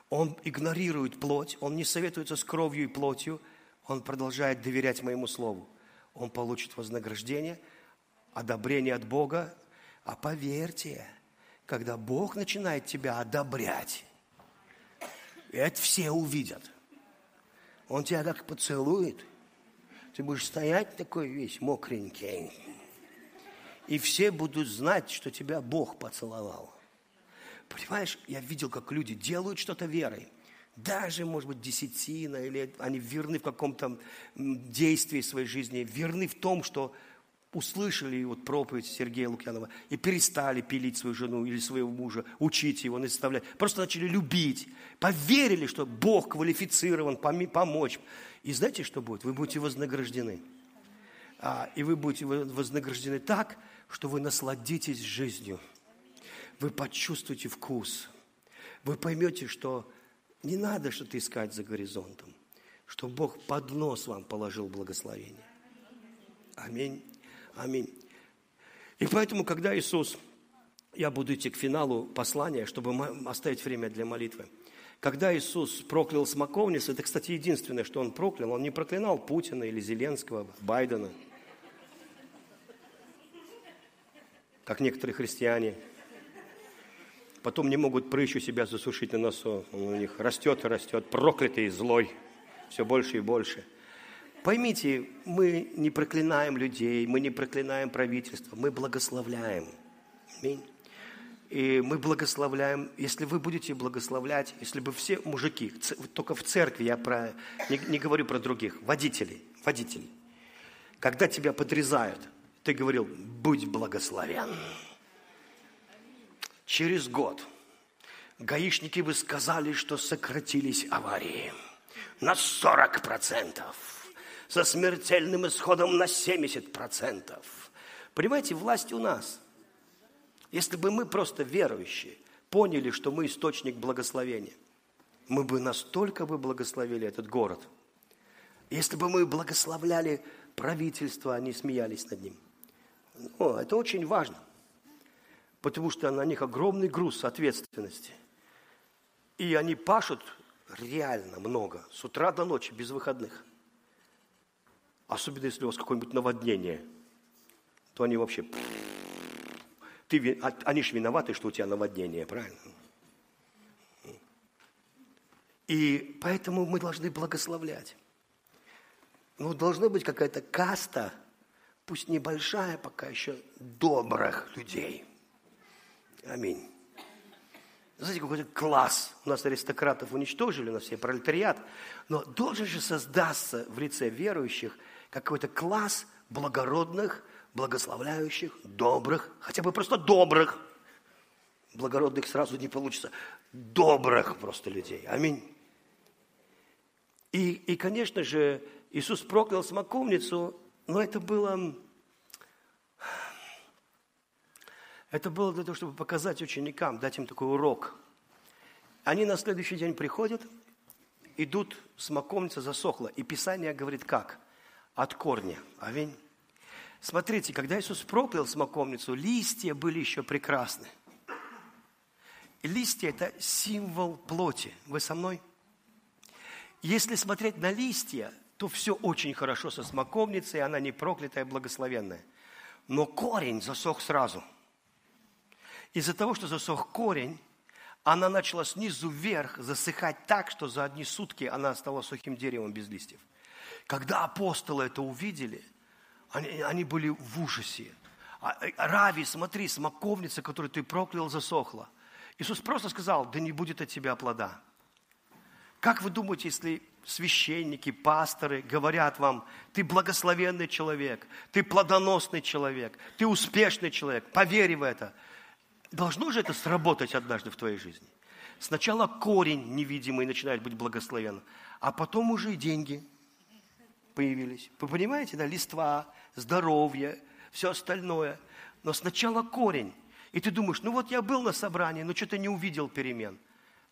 Он игнорирует плоть, он не советуется с кровью и плотью, он продолжает доверять моему слову. Он получит вознаграждение, одобрение от Бога. А поверьте, когда Бог начинает тебя одобрять, это все увидят. Он тебя как поцелует, ты будешь стоять такой весь мокренький, и все будут знать, что тебя Бог поцеловал. Понимаешь, я видел, как люди делают что-то верой. Даже, может быть, десятина, или они верны в каком-то действии своей жизни, верны в том, что услышали вот проповедь Сергея Лукьянова и перестали пилить свою жену или своего мужа, учить его, наставлять. Просто начали любить, поверили, что Бог квалифицирован помочь. И знаете, что будет? Вы будете вознаграждены. А, и вы будете вознаграждены так, что вы насладитесь жизнью. Вы почувствуете вкус. Вы поймете, что не надо что-то искать за горизонтом, что Бог под нос вам положил благословение. Аминь. Аминь. И поэтому, когда Иисус, я буду идти к финалу послания, чтобы оставить время для молитвы. Когда Иисус проклял смоковницу, это, кстати, единственное, что Он проклял, Он не проклинал Путина или Зеленского, Байдена, как некоторые христиане. потом не могут прыщ себя засушить на носу. Он у них растет и растет, проклятый злой, все больше и больше. Поймите, мы не проклинаем людей, мы не проклинаем правительство, мы благословляем. Аминь. И мы благословляем, если вы будете благословлять, если бы все мужики, только в церкви, я про, не, не говорю про других, водителей, водителей, когда тебя подрезают, ты говорил, будь благословен. Через год гаишники бы сказали, что сократились аварии на 40%, со смертельным исходом на 70%. Понимаете, власть у нас – если бы мы просто верующие поняли, что мы источник благословения, мы бы настолько бы благословили этот город. Если бы мы благословляли правительство, они смеялись над ним. О, это очень важно, потому что на них огромный груз ответственности. И они пашут реально много, с утра до ночи, без выходных. Особенно если у вас какое-нибудь наводнение, то они вообще ты, а, они же виноваты, что у тебя наводнение, правильно? И поэтому мы должны благословлять. Ну, должна быть какая-то каста, пусть небольшая пока еще, добрых людей. Аминь. Знаете, какой-то класс. У нас аристократов уничтожили, у нас все пролетариат. Но должен же создаться в лице верующих какой-то класс благородных, благословляющих, добрых, хотя бы просто добрых. Благородных сразу не получится. Добрых просто людей. Аминь. И, и конечно же, Иисус проклял смоковницу, но это было... Это было для того, чтобы показать ученикам, дать им такой урок. Они на следующий день приходят, идут, смоковница засохла. И Писание говорит как? От корня. Аминь. Смотрите, когда Иисус проклял смоковницу, листья были еще прекрасны. Листья – это символ плоти. Вы со мной? Если смотреть на листья, то все очень хорошо со смоковницей, она не проклятая, благословенная. Но корень засох сразу. Из-за того, что засох корень, она начала снизу вверх засыхать так, что за одни сутки она стала сухим деревом без листьев. Когда апостолы это увидели – они, они были в ужасе. А, э, Рави, смотри, смоковница, которую ты проклял, засохла. Иисус просто сказал, да не будет от тебя плода. Как вы думаете, если священники, пасторы говорят вам, ты благословенный человек, ты плодоносный человек, ты успешный человек, поверь в это. Должно же это сработать однажды в твоей жизни. Сначала корень невидимый начинает быть благословен, а потом уже и деньги появились. Вы понимаете, да, листва, здоровье, все остальное. Но сначала корень. И ты думаешь, ну вот я был на собрании, но что-то не увидел перемен.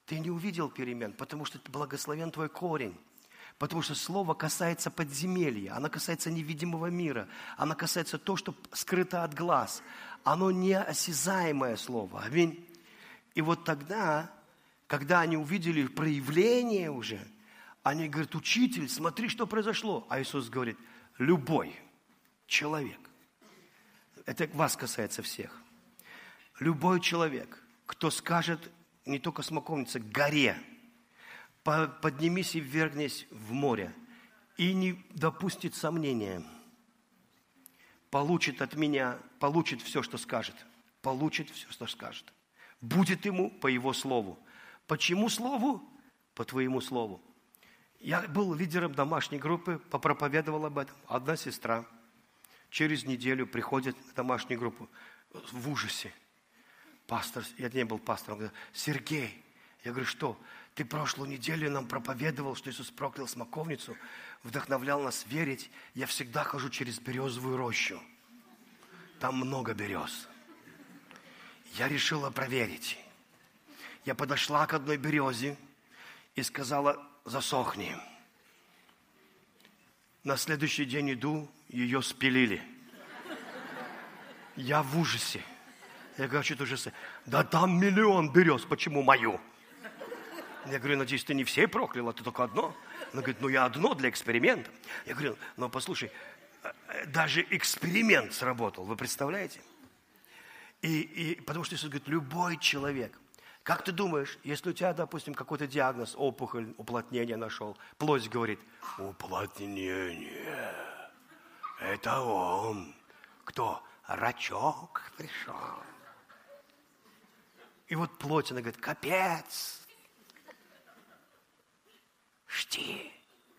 Ты не увидел перемен, потому что благословен твой корень. Потому что слово касается подземелья, оно касается невидимого мира, оно касается то, что скрыто от глаз. Оно неосязаемое слово. Аминь. И вот тогда, когда они увидели проявление уже, они говорят, учитель, смотри, что произошло. А Иисус говорит, любой – человек, это вас касается всех, любой человек, кто скажет не только смоковница, горе, поднимись и ввергнись в море, и не допустит сомнения, получит от меня, получит все, что скажет, получит все, что скажет. Будет ему по его слову. Почему слову? По твоему слову. Я был лидером домашней группы, попроповедовал об этом. Одна сестра – Через неделю приходит в домашнюю группу в ужасе. Пастор, я не был пастором, говорит, Сергей, я говорю, что? Ты прошлую неделю нам проповедовал, что Иисус проклял смоковницу, вдохновлял нас верить. Я всегда хожу через березовую рощу. Там много берез. Я решила проверить. Я подошла к одной березе и сказала, засохни. На следующий день иду, ее спилили. Я в ужасе. Я говорю, «А что ты ужасы? Да там миллион берез, почему мою? Я говорю, надеюсь, ты не все проклял, а ты только одно. Она говорит, ну я одно для эксперимента. Я говорю, ну послушай, даже эксперимент сработал, вы представляете? И, и потому что Иисус говорит, любой человек. Как ты думаешь, если у тебя, допустим, какой-то диагноз, опухоль, уплотнение нашел, плоть говорит, уплотнение, это он. Кто? Рачок пришел. И вот плоть, она говорит, капец. Жди,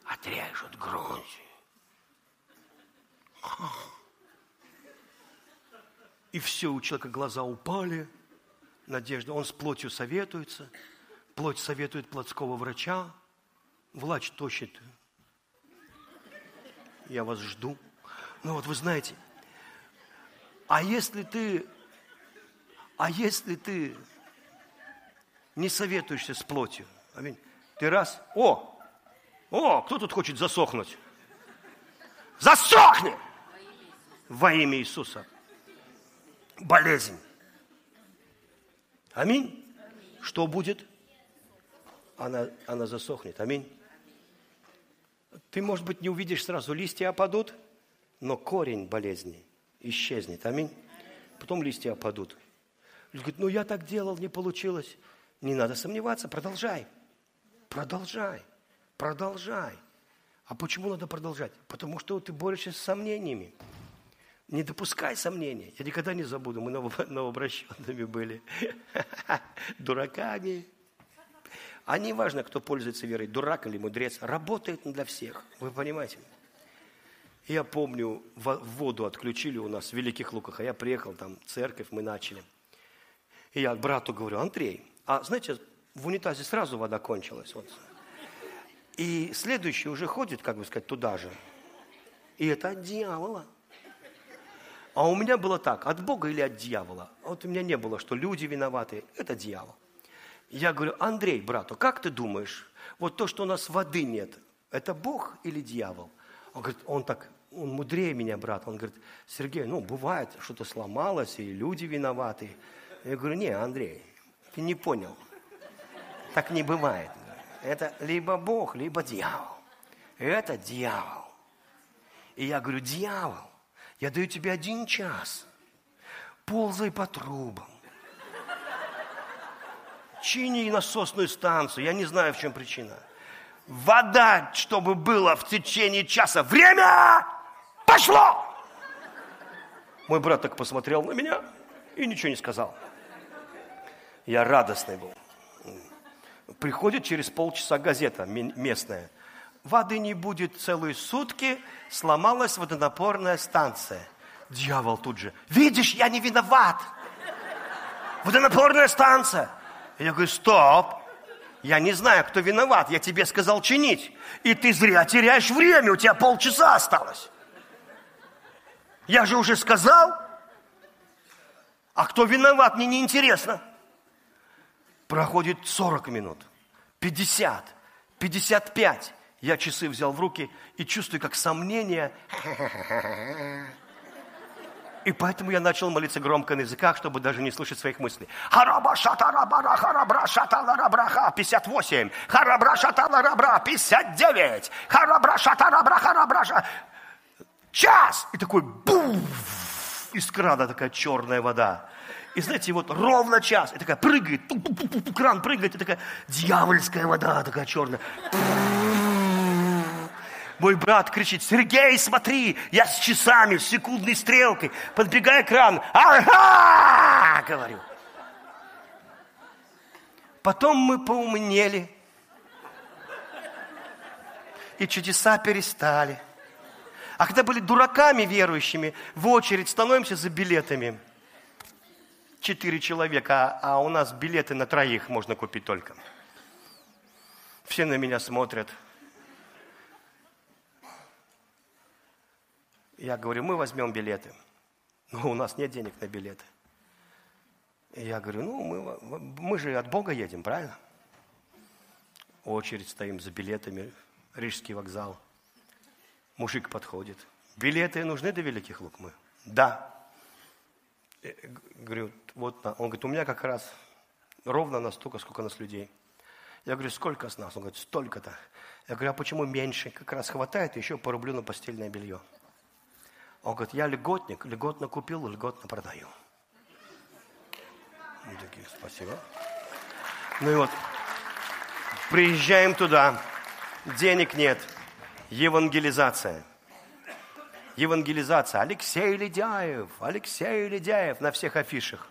отрежут грудь. И все, у человека глаза упали, надежда. Он с плотью советуется, плоть советует плотского врача. Влач тощит. Я вас жду. Ну вот вы знаете, а если ты, а если ты не советуешься с плотью, аминь, ты раз, о, о, кто тут хочет засохнуть? Засохни! Во имя Иисуса. Болезнь. Аминь. Что будет? Она, она засохнет. Аминь. Ты, может быть, не увидишь сразу, листья опадут, но корень болезни исчезнет. Аминь. Потом листья опадут. Говорит, ну я так делал, не получилось. Не надо сомневаться, продолжай. Продолжай. Продолжай. А почему надо продолжать? Потому что ты борешься с сомнениями. Не допускай сомнений. Я никогда не забуду, мы новообращенными были. Дураками. А не важно, кто пользуется верой, дурак или мудрец, работает для всех. Вы понимаете? Я помню, воду отключили у нас в Великих Луках, а я приехал, там церковь, мы начали. И я брату говорю, Андрей, а знаете, в унитазе сразу вода кончилась. Вот. И следующий уже ходит, как бы сказать, туда же. И это от дьявола. А у меня было так, от Бога или от дьявола? Вот у меня не было, что люди виноваты, это дьявол. Я говорю, Андрей, брату, как ты думаешь, вот то, что у нас воды нет, это Бог или дьявол? Он говорит, он так, он мудрее меня, брат. Он говорит, Сергей, ну, бывает, что-то сломалось, и люди виноваты. Я говорю, не, Андрей, ты не понял. Так не бывает. Это либо Бог, либо дьявол. Это дьявол. И я говорю, дьявол, я даю тебе один час. Ползай по трубам. Чини насосную станцию. Я не знаю, в чем причина. Вода, чтобы было в течение часа. Время пошло! Мой брат так посмотрел на меня и ничего не сказал. Я радостный был. Приходит через полчаса газета местная. Воды не будет целые сутки, сломалась водонапорная станция. Дьявол тут же. Видишь, я не виноват. Водонапорная станция. Я говорю, стоп. Я не знаю, кто виноват. Я тебе сказал чинить. И ты зря теряешь время. У тебя полчаса осталось. Я же уже сказал. А кто виноват, мне не интересно. Проходит 40 минут, 50, 55. Я часы взял в руки и чувствую, как сомнение. И поэтому я начал молиться громко на языках, чтобы даже не слышать своих мыслей. Хараба шатарабара, харабра шаталарабраха, 58. Харабра шаталарабра, 59. Харабра шатарабра, харабра Час! И такой бум! Из крана такая черная вода. И знаете, вот ровно час, и такая прыгает, кран прыгает, и такая дьявольская вода такая черная. Мой брат кричит, Сергей, смотри, я с часами, с секундной стрелкой, подбегая к крану. Ага! Говорю. Потом мы поумнели. И чудеса перестали. А когда были дураками верующими, в очередь становимся за билетами. Четыре человека, а у нас билеты на троих можно купить только. Все на меня смотрят. Я говорю, мы возьмем билеты. Но у нас нет денег на билеты. И я говорю, ну, мы, мы же от Бога едем, правильно? Очередь стоим за билетами, Рижский вокзал. Мужик подходит. Билеты нужны до Великих Лук мы? Да. Я говорю, вот, он говорит, у меня как раз ровно настолько, сколько нас людей. Я говорю, сколько с нас? Он говорит, столько-то. Я говорю, а почему меньше? Как раз хватает, еще порублю на постельное белье. Он говорит, я льготник, льготно купил, льготно продаю. Мы такие, спасибо. Ну и вот, приезжаем туда, денег нет, евангелизация. Евангелизация. Алексей Ледяев, Алексей Ледяев на всех афишах.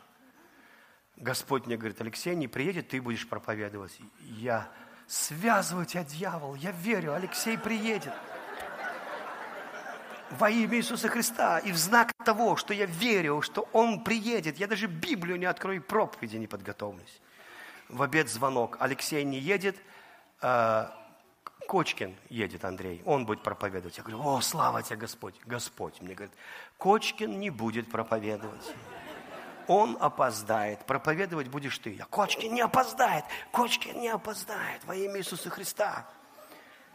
Господь мне говорит, Алексей не приедет, ты будешь проповедовать. Я связываю тебя, дьявол, я верю, Алексей приедет. Во имя Иисуса Христа. И в знак того, что я верю, что Он приедет, я даже Библию не открою, проповеди не подготовлюсь. В обед звонок. Алексей не едет, а Кочкин едет, Андрей, он будет проповедовать. Я говорю, о, слава тебе, Господь. Господь мне говорит, Кочкин не будет проповедовать он опоздает. Проповедовать будешь ты. А Кочкин не опоздает. Кочкин не опоздает во имя Иисуса Христа.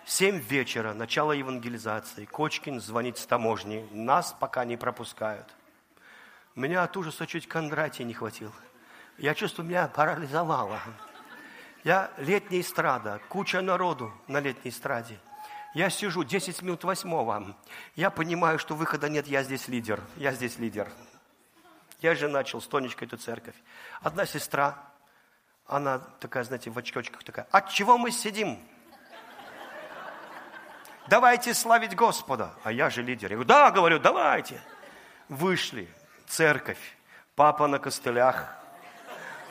Семь вечера, начало евангелизации. Кочкин звонит с таможни. Нас пока не пропускают. Меня от ужаса чуть Кондратия не хватил. Я чувствую, меня парализовало. Я летняя эстрада, куча народу на летней эстраде. Я сижу 10 минут восьмого. Я понимаю, что выхода нет, я здесь лидер. Я здесь лидер. Я же начал с Тонечкой эту церковь. Одна сестра, она такая, знаете, в очкочках такая, от чего мы сидим? Давайте славить Господа. А я же лидер. Я говорю, да, говорю, давайте. Вышли, церковь, папа на костылях,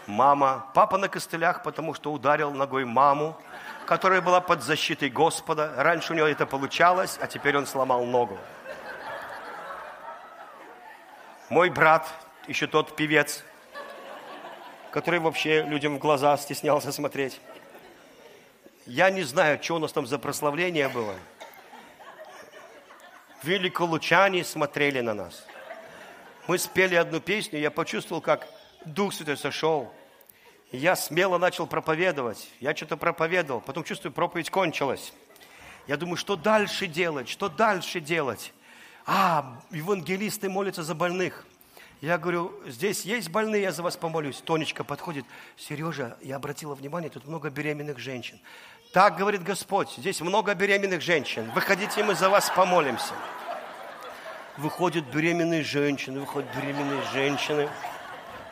мама. Папа на костылях, потому что ударил ногой маму, которая была под защитой Господа. Раньше у него это получалось, а теперь он сломал ногу. Мой брат еще тот певец, который вообще людям в глаза стеснялся смотреть. Я не знаю, что у нас там за прославление было. Великолучане смотрели на нас. Мы спели одну песню, я почувствовал, как Дух Святой сошел. я смело начал проповедовать. Я что-то проповедовал. Потом чувствую, проповедь кончилась. Я думаю, что дальше делать? Что дальше делать? А, евангелисты молятся за больных. Я говорю, здесь есть больные, я за вас помолюсь. Тонечка подходит, Сережа, я обратила внимание, тут много беременных женщин. Так говорит Господь, здесь много беременных женщин. Выходите, мы за вас помолимся. Выходят беременные женщины, выходят беременные женщины.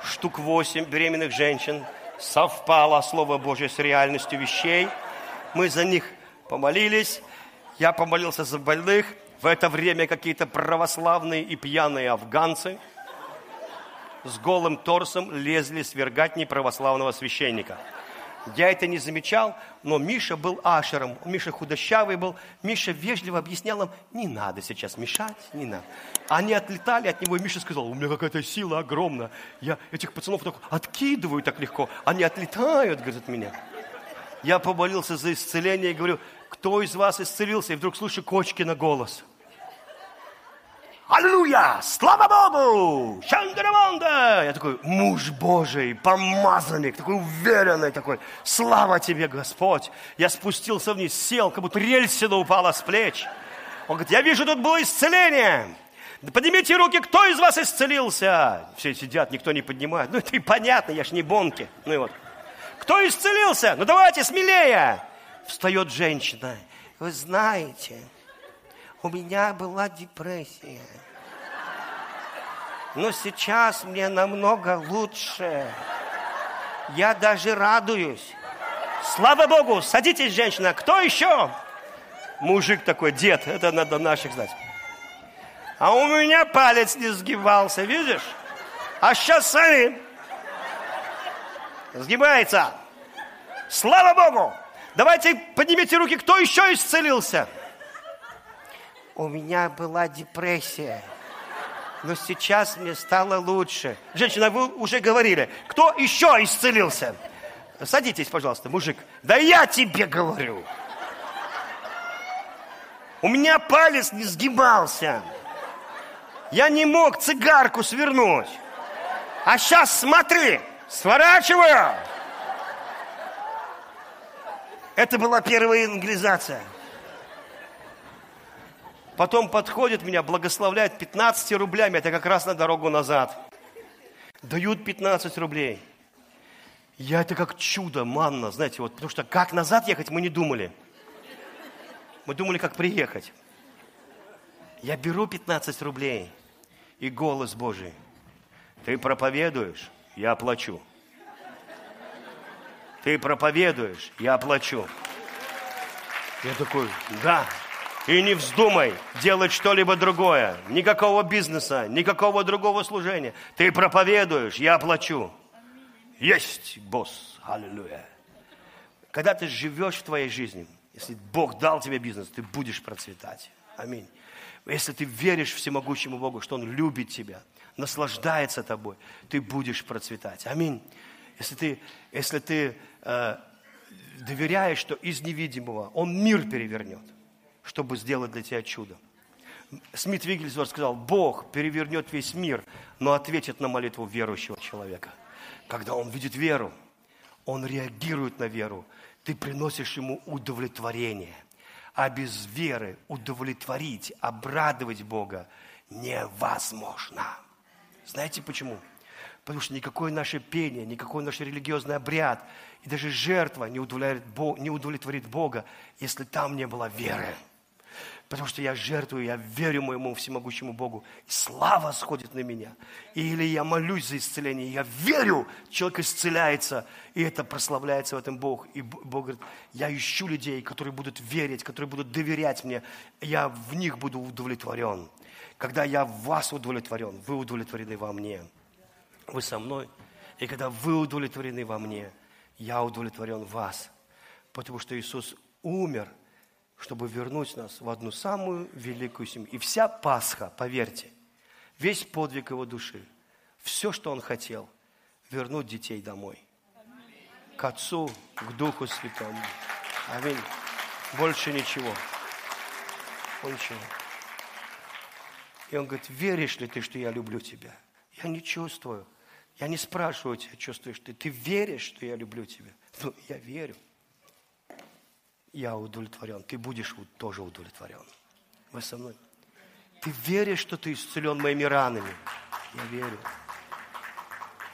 Штук восемь беременных женщин. Совпало Слово Божье с реальностью вещей. Мы за них помолились. Я помолился за больных. В это время какие-то православные и пьяные афганцы – с голым торсом лезли свергать неправославного священника. Я это не замечал, но Миша был ашером. Миша худощавый был. Миша вежливо объяснял им, не надо сейчас мешать, не надо. Они отлетали от него, и Миша сказал, у меня какая-то сила огромная. Я этих пацанов так откидываю так легко. Они отлетают, говорит, от меня. Я помолился за исцеление и говорю, кто из вас исцелился? И вдруг слышу Кочкина голос – Аллилуйя! Слава Богу! Шангараманда! Я такой, муж Божий, помазанник, такой уверенный, такой, слава тебе, Господь! Я спустился вниз, сел, как будто рельсина упала с плеч. Он говорит, я вижу, тут было исцеление. Поднимите руки, кто из вас исцелился? Все сидят, никто не поднимает. Ну, это и понятно, я ж не бонки. Ну и вот. Кто исцелился? Ну, давайте, смелее. Встает женщина. Вы знаете, у меня была депрессия. Но сейчас мне намного лучше. Я даже радуюсь. Слава Богу, садитесь, женщина. Кто еще? Мужик такой, дед, это надо наших знать. А у меня палец не сгибался, видишь? А сейчас сами. Сгибается. Слава Богу! Давайте поднимите руки, кто еще исцелился? У меня была депрессия. Но сейчас мне стало лучше. Женщина, вы уже говорили, кто еще исцелился? Садитесь, пожалуйста, мужик. Да я тебе говорю. У меня палец не сгибался. Я не мог цигарку свернуть. А сейчас смотри, сворачиваю. Это была первая евангелизация. Потом подходит меня, благословляет 15 рублями, это как раз на дорогу назад. Дают 15 рублей. Я это как чудо, манна, знаете, вот, потому что как назад ехать мы не думали. Мы думали, как приехать. Я беру 15 рублей и голос Божий. Ты проповедуешь, я оплачу. Ты проповедуешь, я плачу. Я такой, да. И не вздумай делать что-либо другое. Никакого бизнеса, никакого другого служения. Ты проповедуешь, я плачу. Есть, босс. Аллилуйя. Когда ты живешь в твоей жизни, если Бог дал тебе бизнес, ты будешь процветать. Аминь. Если ты веришь всемогущему Богу, что Он любит тебя, наслаждается тобой, ты будешь процветать. Аминь. Если ты, если ты э, доверяешь, что из невидимого Он мир перевернет, чтобы сделать для тебя чудо. Смит Вигельсворт сказал, Бог перевернет весь мир, но ответит на молитву верующего человека. Когда он видит веру, он реагирует на веру. Ты приносишь ему удовлетворение. А без веры удовлетворить, обрадовать Бога невозможно. Знаете почему? Потому что никакое наше пение, никакой наш религиозный обряд и даже жертва не удовлетворит Бога, если там не было веры. Потому что я жертвую, я верю моему всемогущему Богу. И слава сходит на меня. Или я молюсь за исцеление, я верю, человек исцеляется, и это прославляется в этом Бог. И Бог говорит, я ищу людей, которые будут верить, которые будут доверять мне. Я в них буду удовлетворен. Когда я в вас удовлетворен, вы удовлетворены во мне. Вы со мной. И когда вы удовлетворены во мне, я удовлетворен в вас. Потому что Иисус умер – чтобы вернуть нас в одну самую великую семью. И вся Пасха, поверьте, весь подвиг его души, все, что он хотел, вернуть детей домой. К Отцу, к Духу Святому. Аминь. Больше ничего. Ничего. И он говорит, веришь ли ты, что я люблю тебя? Я не чувствую. Я не спрашиваю тебя, чувствуешь ты. Ты веришь, что я люблю тебя? Ну, я верю я удовлетворен, ты будешь тоже удовлетворен. Вы со мной? Ты веришь, что ты исцелен моими ранами? Я верю.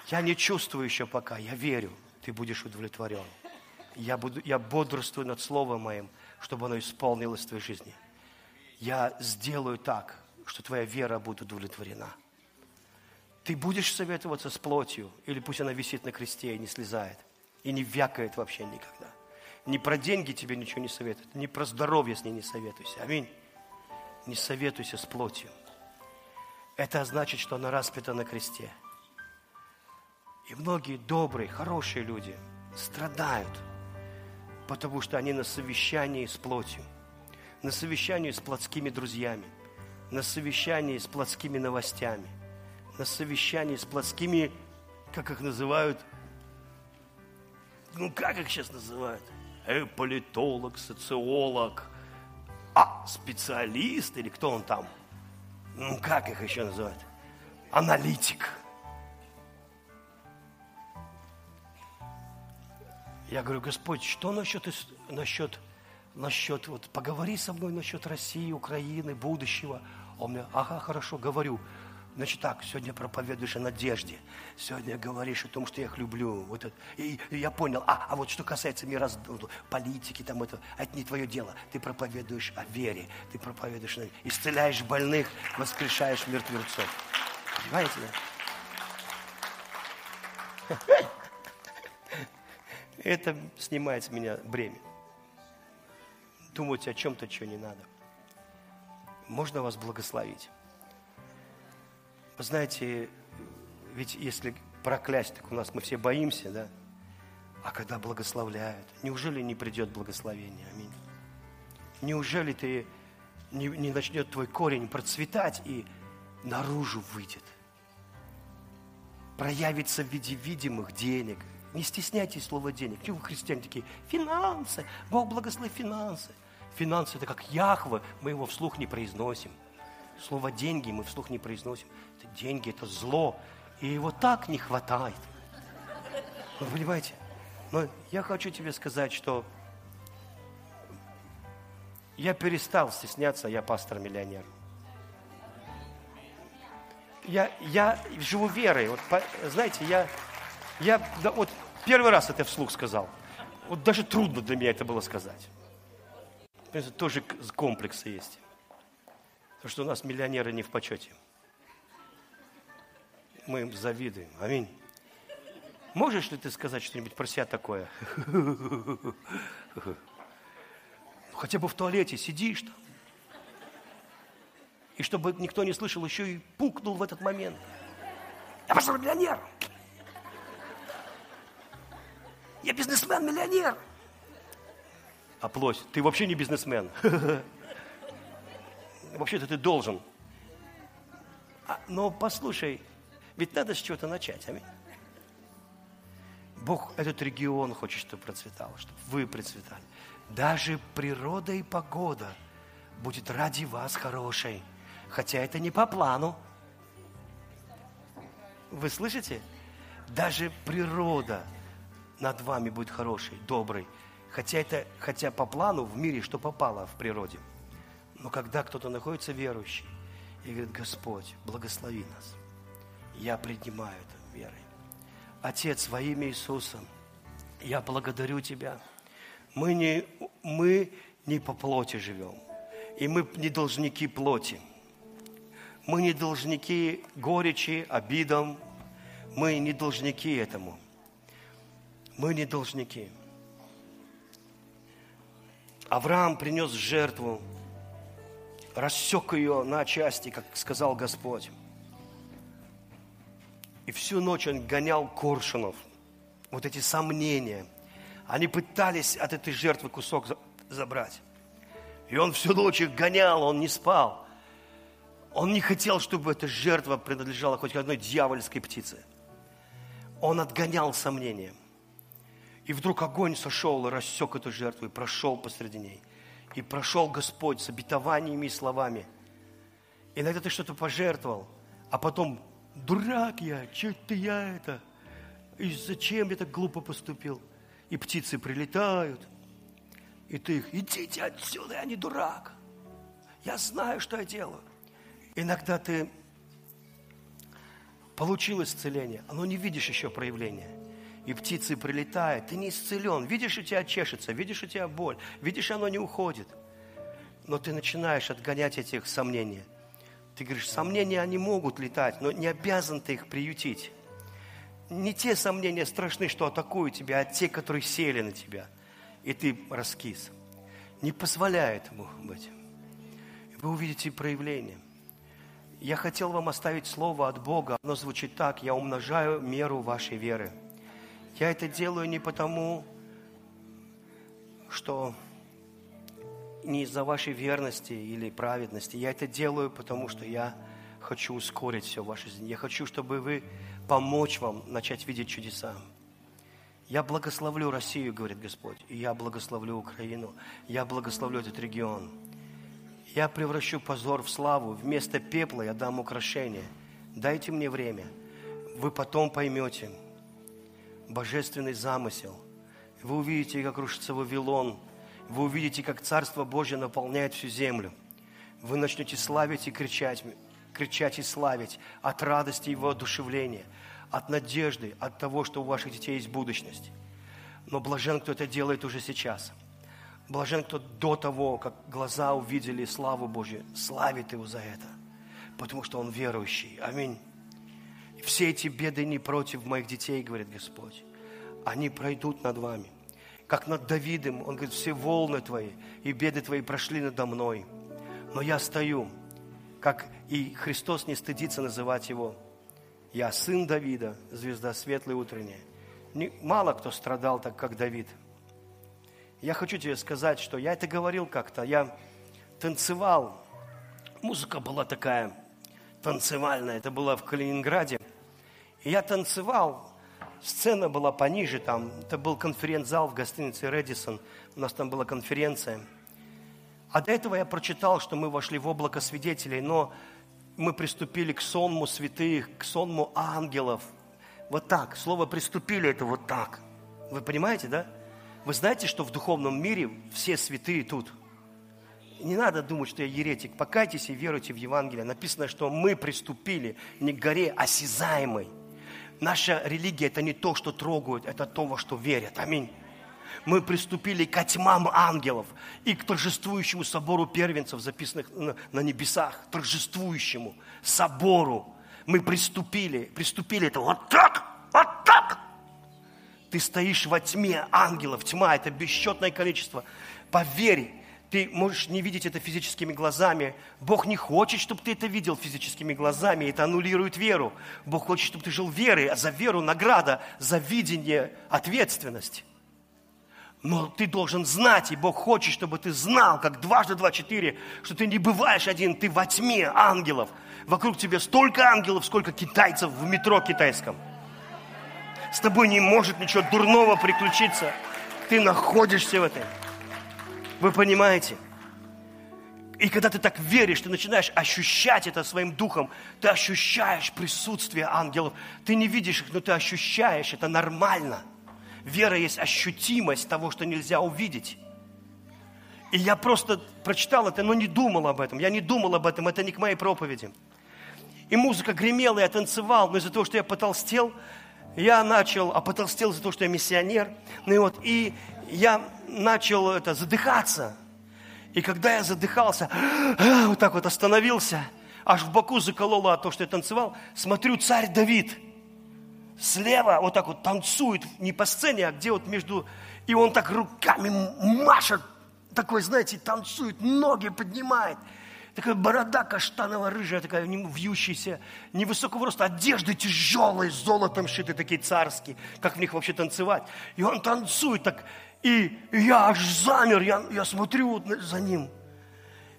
Я не чувствую еще пока, я верю, ты будешь удовлетворен. Я, буду, я бодрствую над Словом Моим, чтобы оно исполнилось в твоей жизни. Я сделаю так, что твоя вера будет удовлетворена. Ты будешь советоваться с плотью, или пусть она висит на кресте и не слезает, и не вякает вообще никогда. Не про деньги тебе ничего не советуют, не про здоровье с ней не советуйся. Аминь. Не советуйся с плотью. Это значит, что она распята на кресте. И многие добрые, хорошие люди страдают, потому что они на совещании с плотью, на совещании с плотскими друзьями, на совещании с плотскими новостями, на совещании с плотскими, как их называют, ну как их сейчас называют? Э, политолог, социолог, а специалист или кто он там? Ну, как их еще называют? Аналитик. Я говорю, Господь, что насчет, насчет, насчет вот, поговори со мной насчет России, Украины, будущего. Он мне, ага, хорошо, говорю. Значит так, сегодня проповедуешь о надежде. Сегодня говоришь о том, что я их люблю. Вот это. И, и я понял. А, а вот что касается мира, политики, там это, это не твое дело. Ты проповедуешь о вере. Ты проповедуешь, исцеляешь больных, воскрешаешь мертвецов. Понимаете, да? Это снимает с меня бремя. Думать о чем-то, что не надо. Можно вас благословить. Вы знаете, ведь если проклясть, так у нас мы все боимся, да? А когда благословляют, неужели не придет благословение? Аминь. Неужели ты не, не начнет твой корень процветать и наружу выйдет? Проявится в виде видимых денег. Не стесняйтесь слова денег. Чего христиане такие? Финансы. Бог благослови финансы. Финансы это как Яхва, мы его вслух не произносим. Слово деньги мы вслух не произносим деньги – это зло, и его так не хватает. Вы понимаете? Но я хочу тебе сказать, что я перестал стесняться, я пастор-миллионер. Я, я живу верой. Вот, знаете, я, я да, вот первый раз это вслух сказал. Вот даже трудно для меня это было сказать. Это тоже комплексы есть. Потому что у нас миллионеры не в почете мы им завидуем. Аминь. Можешь ли ты сказать что-нибудь про себя такое? Хотя бы в туалете сидишь там. И чтобы никто не слышал, еще и пукнул в этот момент. Я пошел миллионер. Я бизнесмен-миллионер. Оплось, ты вообще не бизнесмен. Вообще-то ты должен. А, но послушай, ведь надо с чего-то начать. Аминь. Бог этот регион хочет, чтобы процветал, чтобы вы процветали. Даже природа и погода будет ради вас хорошей, хотя это не по плану. Вы слышите? Даже природа над вами будет хорошей, доброй, хотя это, хотя по плану в мире что попало в природе. Но когда кто-то находится верующий и говорит, Господь, благослови нас, я принимаю это верой. Отец, во имя Иисуса, я благодарю Тебя. Мы не, мы не по плоти живем, и мы не должники плоти. Мы не должники горечи, обидам, мы не должники этому. Мы не должники. Авраам принес жертву, рассек ее на части, как сказал Господь. И всю ночь он гонял коршунов. Вот эти сомнения. Они пытались от этой жертвы кусок забрать. И он всю ночь их гонял, он не спал. Он не хотел, чтобы эта жертва принадлежала хоть одной дьявольской птице. Он отгонял сомнения. И вдруг огонь сошел и рассек эту жертву, и прошел посреди ней. И прошел Господь с обетованиями и словами. Иногда ты что-то пожертвовал, а потом дурак я, что-то я это, и зачем я так глупо поступил? И птицы прилетают, и ты их, идите отсюда, я не дурак. Я знаю, что я делаю. Иногда ты получил исцеление, но не видишь еще проявления. И птицы прилетают, ты не исцелен. Видишь, у тебя чешется, видишь, у тебя боль, видишь, оно не уходит. Но ты начинаешь отгонять этих сомнений – ты говоришь, сомнения, они могут летать, но не обязан ты их приютить. Не те сомнения страшны, что атакуют тебя, а те, которые сели на тебя. И ты раскис. Не позволяй этому быть. Вы увидите проявление. Я хотел вам оставить слово от Бога. Оно звучит так. Я умножаю меру вашей веры. Я это делаю не потому, что не из-за вашей верности или праведности. Я это делаю, потому что я хочу ускорить все в вашей жизни. Я хочу, чтобы вы помочь вам начать видеть чудеса. Я благословлю Россию, говорит Господь, и я благословлю Украину, я благословлю этот регион. Я превращу позор в славу, вместо пепла я дам украшение. Дайте мне время, вы потом поймете божественный замысел. Вы увидите, как рушится Вавилон – вы увидите, как Царство Божье наполняет всю землю. Вы начнете славить и кричать, кричать и славить от радости и воодушевления, от надежды, от того, что у ваших детей есть будущность. Но блажен, кто это делает уже сейчас. Блажен, кто до того, как глаза увидели славу Божью, славит Его за это, потому что Он верующий. Аминь. Все эти беды не против моих детей, говорит Господь. Они пройдут над вами как над Давидом. Он говорит, все волны твои и беды твои прошли надо мной. Но я стою, как и Христос не стыдится называть его. Я сын Давида, звезда светлая утренняя. Мало кто страдал так, как Давид. Я хочу тебе сказать, что я это говорил как-то. Я танцевал. Музыка была такая танцевальная. Это было в Калининграде. И я танцевал Сцена была пониже там. Это был конференц-зал в гостинице «Редисон». У нас там была конференция. А до этого я прочитал, что мы вошли в облако свидетелей, но мы приступили к сонму святых, к сонму ангелов. Вот так. Слово «приступили» – это вот так. Вы понимаете, да? Вы знаете, что в духовном мире все святые тут. Не надо думать, что я еретик. Покайтесь и веруйте в Евангелие. Написано, что мы приступили не к горе осязаемой – Наша религия – это не то, что трогают, это то, во что верят. Аминь. Мы приступили к тьмам ангелов и к торжествующему собору первенцев, записанных на небесах, торжествующему собору. Мы приступили, приступили это вот так, вот так. Ты стоишь во тьме ангелов. Тьма – это бесчетное количество. Поверь, ты можешь не видеть это физическими глазами. Бог не хочет, чтобы ты это видел физическими глазами. Это аннулирует веру. Бог хочет, чтобы ты жил верой, а за веру награда, за видение ответственность. Но ты должен знать, и Бог хочет, чтобы ты знал, как дважды два четыре, что ты не бываешь один, ты во тьме ангелов. Вокруг тебя столько ангелов, сколько китайцев в метро китайском. С тобой не может ничего дурного приключиться. Ты находишься в этом. Вы понимаете? И когда ты так веришь, ты начинаешь ощущать это своим духом, ты ощущаешь присутствие ангелов. Ты не видишь их, но ты ощущаешь, это нормально. Вера есть ощутимость того, что нельзя увидеть. И я просто прочитал это, но не думал об этом. Я не думал об этом, это не к моей проповеди. И музыка гремела, я танцевал, но из-за того, что я потолстел, я начал, а потолстел из-за того, что я миссионер. Ну и вот, и я начал это, задыхаться. И когда я задыхался, вот так вот остановился, аж в боку закололо от того, что я танцевал, смотрю, царь Давид слева вот так вот танцует, не по сцене, а где вот между... И он так руками машет, такой, знаете, танцует, ноги поднимает. Такая борода каштаново-рыжая, такая вьющаяся, невысокого роста, одежды тяжелые, золотом шиты, такие царские. Как в них вообще танцевать? И он танцует так, и я аж замер, я, я смотрю вот за ним.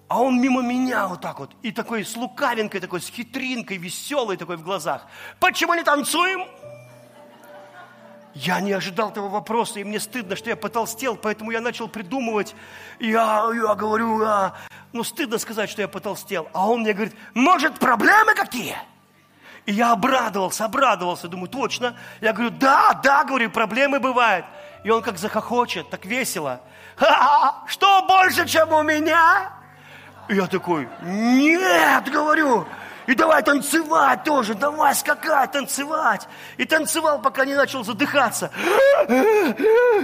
А он мимо меня вот так вот. И такой с лукавинкой, такой с хитринкой, веселый такой в глазах. Почему не танцуем? Я не ожидал этого вопроса, и мне стыдно, что я потолстел, поэтому я начал придумывать. Я, я говорю, я, ну стыдно сказать, что я потолстел. А он мне говорит, может, проблемы какие? И я обрадовался, обрадовался, думаю, точно. Я говорю, да, да, говорю, проблемы бывают. И он как захохочет, так весело. Ха-ха, что больше, чем у меня? И я такой, нет, говорю, и давай танцевать тоже, давай скакать, танцевать. И танцевал, пока не начал задыхаться.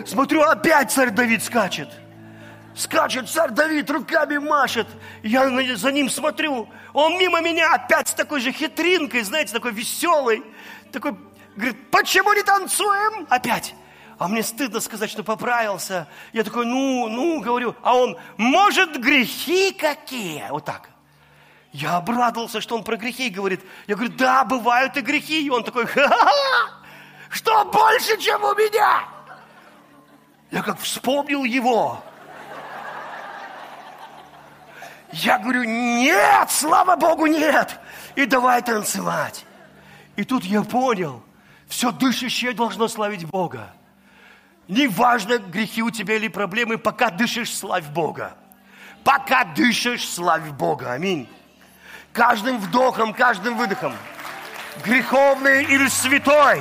Смотрю, опять царь Давид скачет. Скачет царь Давид, руками машет. Я за ним смотрю. Он мимо меня опять с такой же хитринкой, знаете, такой веселый. Такой, говорит, почему не танцуем? Опять. А мне стыдно сказать, что поправился. Я такой, ну, ну, говорю. А он, может, грехи какие? Вот так. Я обрадовался, что он про грехи говорит. Я говорю, да, бывают и грехи. И он такой, ха-ха, что больше, чем у меня? Я как вспомнил его. Я говорю, нет, слава Богу, нет. И давай танцевать. И тут я понял, все дышащее должно славить Бога. Неважно, грехи у тебя или проблемы, пока дышишь, славь Бога. Пока дышишь, славь Бога. Аминь. Каждым вдохом, каждым выдохом. Греховный или святой.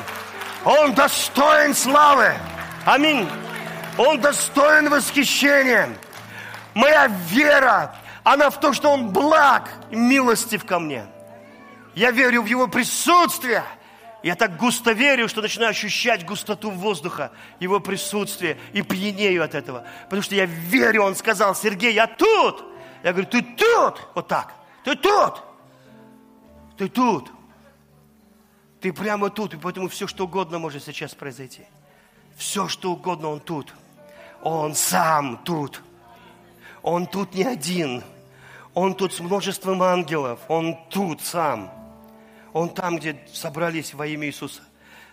Он достоин славы. Аминь. Он достоин восхищения. Моя вера, она в том, что Он благ и милостив ко мне. Я верю в Его присутствие – я так густо верю, что начинаю ощущать густоту воздуха, его присутствие, и пьянею от этого. Потому что я верю, он сказал, Сергей, я тут. Я говорю, ты тут. Вот так. Ты тут. Ты тут. Ты прямо тут, и поэтому все, что угодно может сейчас произойти. Все, что угодно, он тут. Он сам тут. Он тут не один. Он тут с множеством ангелов. Он тут сам. Он там, где собрались во имя Иисуса.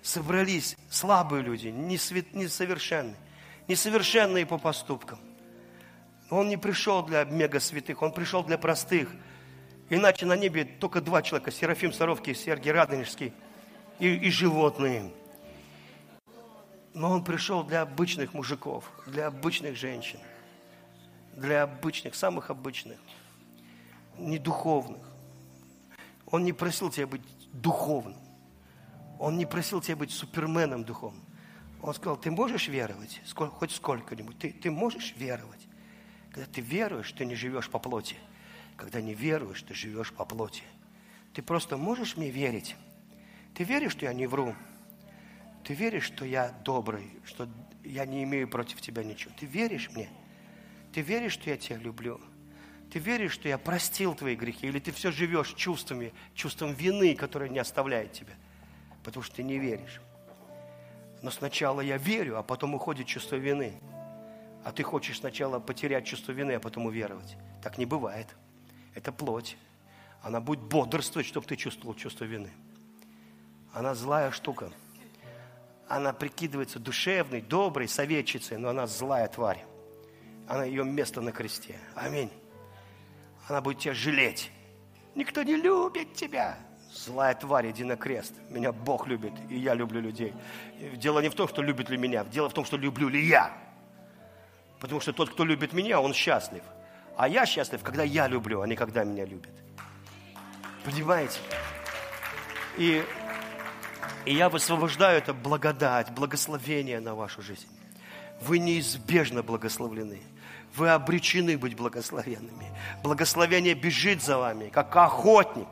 Собрались слабые люди, несовершенные. Несовершенные по поступкам. Он не пришел для мега святых, он пришел для простых. Иначе на небе только два человека, Серафим Саровский Сергий Радонежский, и, и животные. Но он пришел для обычных мужиков, для обычных женщин, для обычных, самых обычных, не духовных. Он не просил тебя быть духовным. Он не просил тебя быть суперменом духовным. Он сказал, ты можешь веровать, хоть сколько-нибудь. Ты, ты можешь веровать. Когда ты веруешь, ты не живешь по плоти. Когда не веруешь, ты живешь по плоти. Ты просто можешь мне верить. Ты веришь, что я не вру. Ты веришь, что я добрый, что я не имею против тебя ничего. Ты веришь мне. Ты веришь, что я тебя люблю. Ты веришь, что я простил твои грехи? Или ты все живешь чувствами, чувством вины, которое не оставляет тебя? Потому что ты не веришь. Но сначала я верю, а потом уходит чувство вины. А ты хочешь сначала потерять чувство вины, а потом уверовать. Так не бывает. Это плоть. Она будет бодрствовать, чтобы ты чувствовал чувство вины. Она злая штука. Она прикидывается душевной, доброй, советчицей, но она злая тварь. Она ее место на кресте. Аминь. Она будет тебя жалеть. Никто не любит тебя. Злая тварь, иди на крест. Меня Бог любит, и я люблю людей. Дело не в том, что любит ли меня, дело в том, что люблю ли я. Потому что тот, кто любит меня, он счастлив. А я счастлив, когда я люблю, а не когда меня любят. Понимаете? И, и я высвобождаю это благодать, благословение на вашу жизнь. Вы неизбежно благословлены. Вы обречены быть благословенными. Благословение бежит за вами, как охотник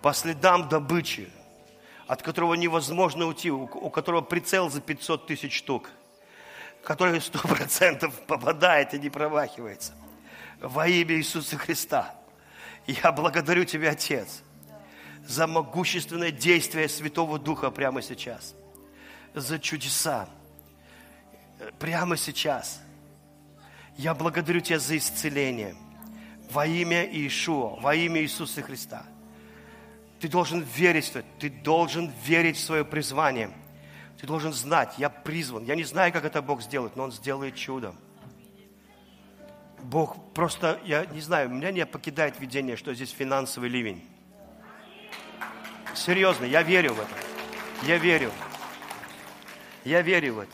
по следам добычи, от которого невозможно уйти, у которого прицел за 500 тысяч штук, который сто процентов попадает и не промахивается. Во имя Иисуса Христа. Я благодарю Тебя, Отец, за могущественное действие Святого Духа прямо сейчас, за чудеса прямо сейчас. Я благодарю Тебя за исцеление во имя Иешуа, во имя Иисуса Христа – ты должен верить в это. Ты должен верить в свое призвание. Ты должен знать, я призван. Я не знаю, как это Бог сделает, но Он сделает чудо. Бог просто, я не знаю, меня не покидает видение, что здесь финансовый ливень. Серьезно, я верю в это. Я верю. Я верю в это.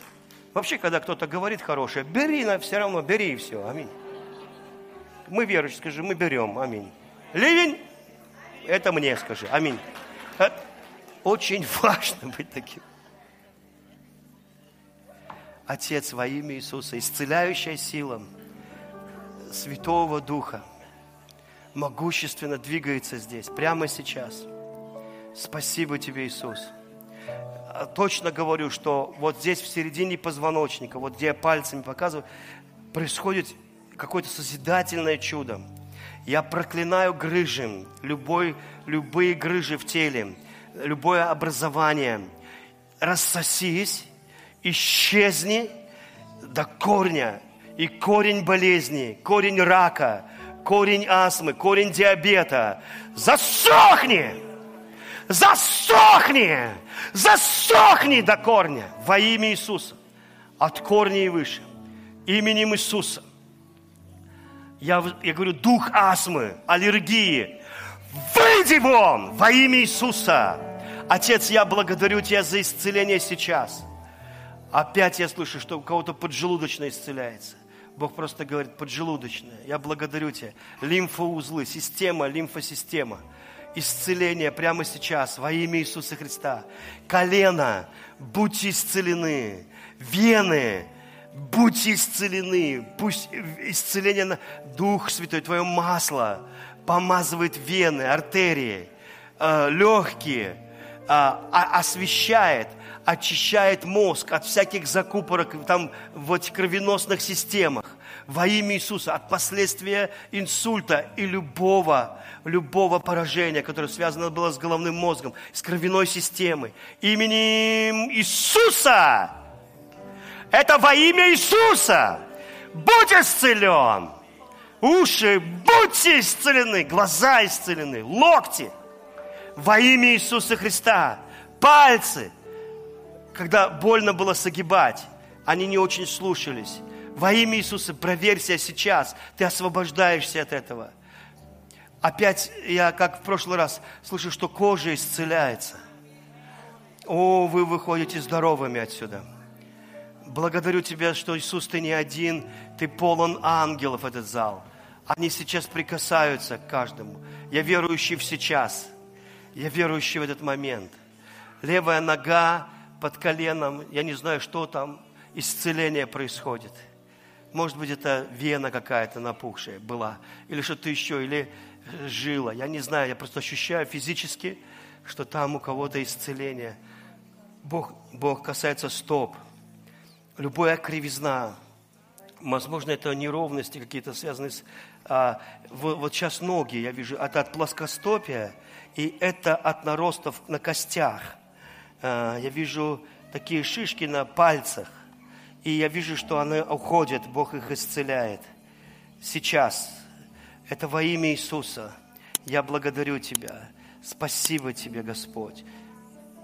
Вообще, когда кто-то говорит хорошее, бери, на все равно бери и все. Аминь. Мы верующие, скажи, мы берем. Аминь. Ливень это мне скажи. Аминь. Э, очень важно быть таким. Отец, во имя Иисуса, исцеляющая сила Святого Духа, могущественно двигается здесь, прямо сейчас. Спасибо тебе, Иисус. Точно говорю, что вот здесь, в середине позвоночника, вот где я пальцами показываю, происходит какое-то созидательное чудо. Я проклинаю грыжи, любой, любые грыжи в теле, любое образование. Рассосись, исчезни до корня. И корень болезни, корень рака, корень астмы, корень диабета. Засохни! Засохни! Засохни до корня во имя Иисуса. От корня и выше. Именем Иисуса – я, я говорю, дух астмы, аллергии, выйди вон во имя Иисуса. Отец, я благодарю Тебя за исцеление сейчас. Опять я слышу, что у кого-то поджелудочное исцеляется. Бог просто говорит, поджелудочное. Я благодарю Тебя. Лимфоузлы, система, лимфосистема. Исцеление прямо сейчас во имя Иисуса Христа. Колено, будьте исцелены. Вены, будьте исцелены. Пусть исцеление на Дух Святой, Твое масло помазывает вены, артерии, э, легкие, э, освещает, очищает мозг от всяких закупорок там в этих кровеносных системах во имя Иисуса от последствия инсульта и любого, любого поражения, которое связано было с головным мозгом, с кровяной системой. Именем Иисуса! Это во имя Иисуса. Будь исцелен. Уши, будьте исцелены. Глаза исцелены. Локти. Во имя Иисуса Христа. Пальцы. Когда больно было согибать, они не очень слушались. Во имя Иисуса проверь себя сейчас. Ты освобождаешься от этого. Опять я, как в прошлый раз, слышу, что кожа исцеляется. О, вы выходите здоровыми отсюда. Благодарю Тебя, что, Иисус, Ты не один, Ты полон ангелов, этот зал. Они сейчас прикасаются к каждому. Я верующий в сейчас. Я верующий в этот момент. Левая нога под коленом, я не знаю, что там, исцеление происходит. Может быть, это вена какая-то напухшая была, или что-то еще, или жила. Я не знаю, я просто ощущаю физически, что там у кого-то исцеление. Бог, Бог касается стоп – любая кривизна, возможно, это неровности какие-то связаны с... А, вот, сейчас ноги, я вижу, это от плоскостопия, и это от наростов на костях. А, я вижу такие шишки на пальцах. И я вижу, что они уходят, Бог их исцеляет. Сейчас. Это во имя Иисуса. Я благодарю Тебя. Спасибо Тебе, Господь.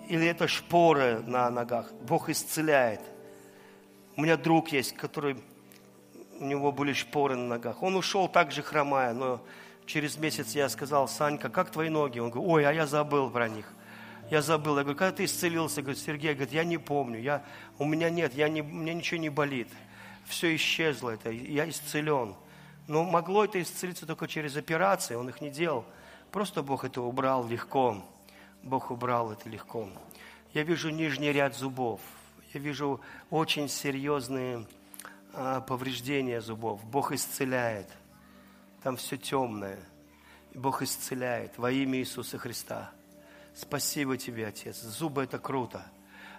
Или это шпоры на ногах. Бог исцеляет. У меня друг есть, который у него были шпоры на ногах. Он ушел так же хромая, но через месяц я сказал, Санька, как твои ноги? Он говорит, ой, а я забыл про них. Я забыл. Я говорю, когда ты исцелился? Говорит, Сергей, говорит, я не помню. Я, у меня нет, я не, у меня ничего не болит. Все исчезло это, я исцелен. Но могло это исцелиться только через операции, он их не делал. Просто Бог это убрал легко. Бог убрал это легко. Я вижу нижний ряд зубов. Я вижу очень серьезные а, повреждения зубов. Бог исцеляет. Там все темное. Бог исцеляет во имя Иисуса Христа. Спасибо тебе, Отец. Зубы – это круто.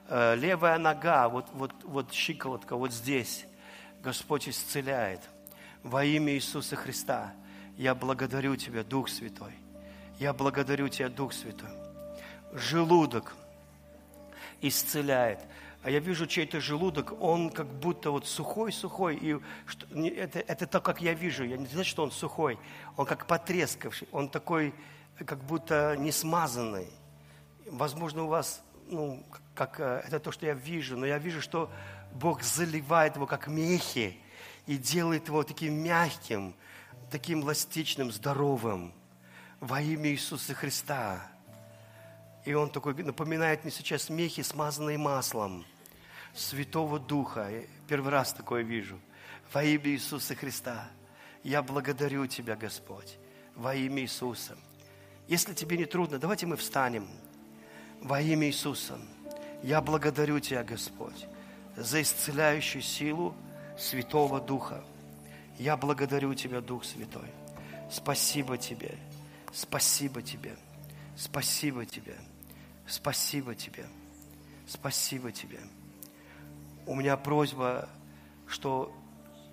Э, левая нога, вот, вот, вот щиколотка, вот здесь. Господь исцеляет. Во имя Иисуса Христа. Я благодарю Тебя, Дух Святой. Я благодарю Тебя, Дух Святой. Желудок исцеляет а я вижу чей-то желудок, он как будто вот сухой-сухой, и что, это, это то, как я вижу, я не знаю, что он сухой, он как потрескавший, он такой, как будто не смазанный. Возможно, у вас, ну, как, э, это то, что я вижу, но я вижу, что Бог заливает его как мехи и делает его таким мягким, таким эластичным, здоровым во имя Иисуса Христа. И он такой напоминает мне сейчас мехи, смазанные маслом. Святого Духа. Первый раз такое вижу. Во имя Иисуса Христа. Я благодарю Тебя, Господь. Во имя Иисуса. Если тебе не трудно, давайте мы встанем. Во имя Иисуса. Я благодарю Тебя, Господь, за исцеляющую силу Святого Духа. Я благодарю Тебя, Дух Святой. Спасибо Тебе. Спасибо Тебе. Спасибо Тебе. Спасибо Тебе. Спасибо Тебе у меня просьба, что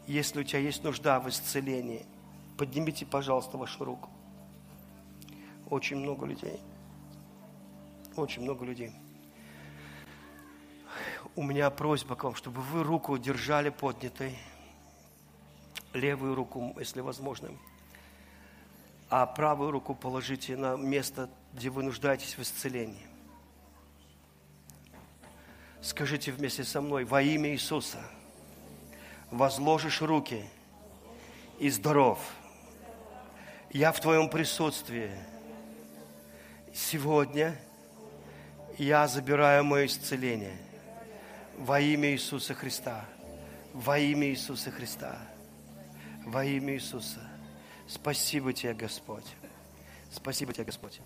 если у тебя есть нужда в исцелении, поднимите, пожалуйста, вашу руку. Очень много людей. Очень много людей. У меня просьба к вам, чтобы вы руку держали поднятой, левую руку, если возможно, а правую руку положите на место, где вы нуждаетесь в исцелении. Скажите вместе со мной, во имя Иисуса, возложишь руки и здоров. Я в Твоем присутствии. Сегодня я забираю мое исцеление во имя Иисуса Христа. Во имя Иисуса Христа. Во имя Иисуса. Спасибо Тебе, Господь. Спасибо Тебе, Господь.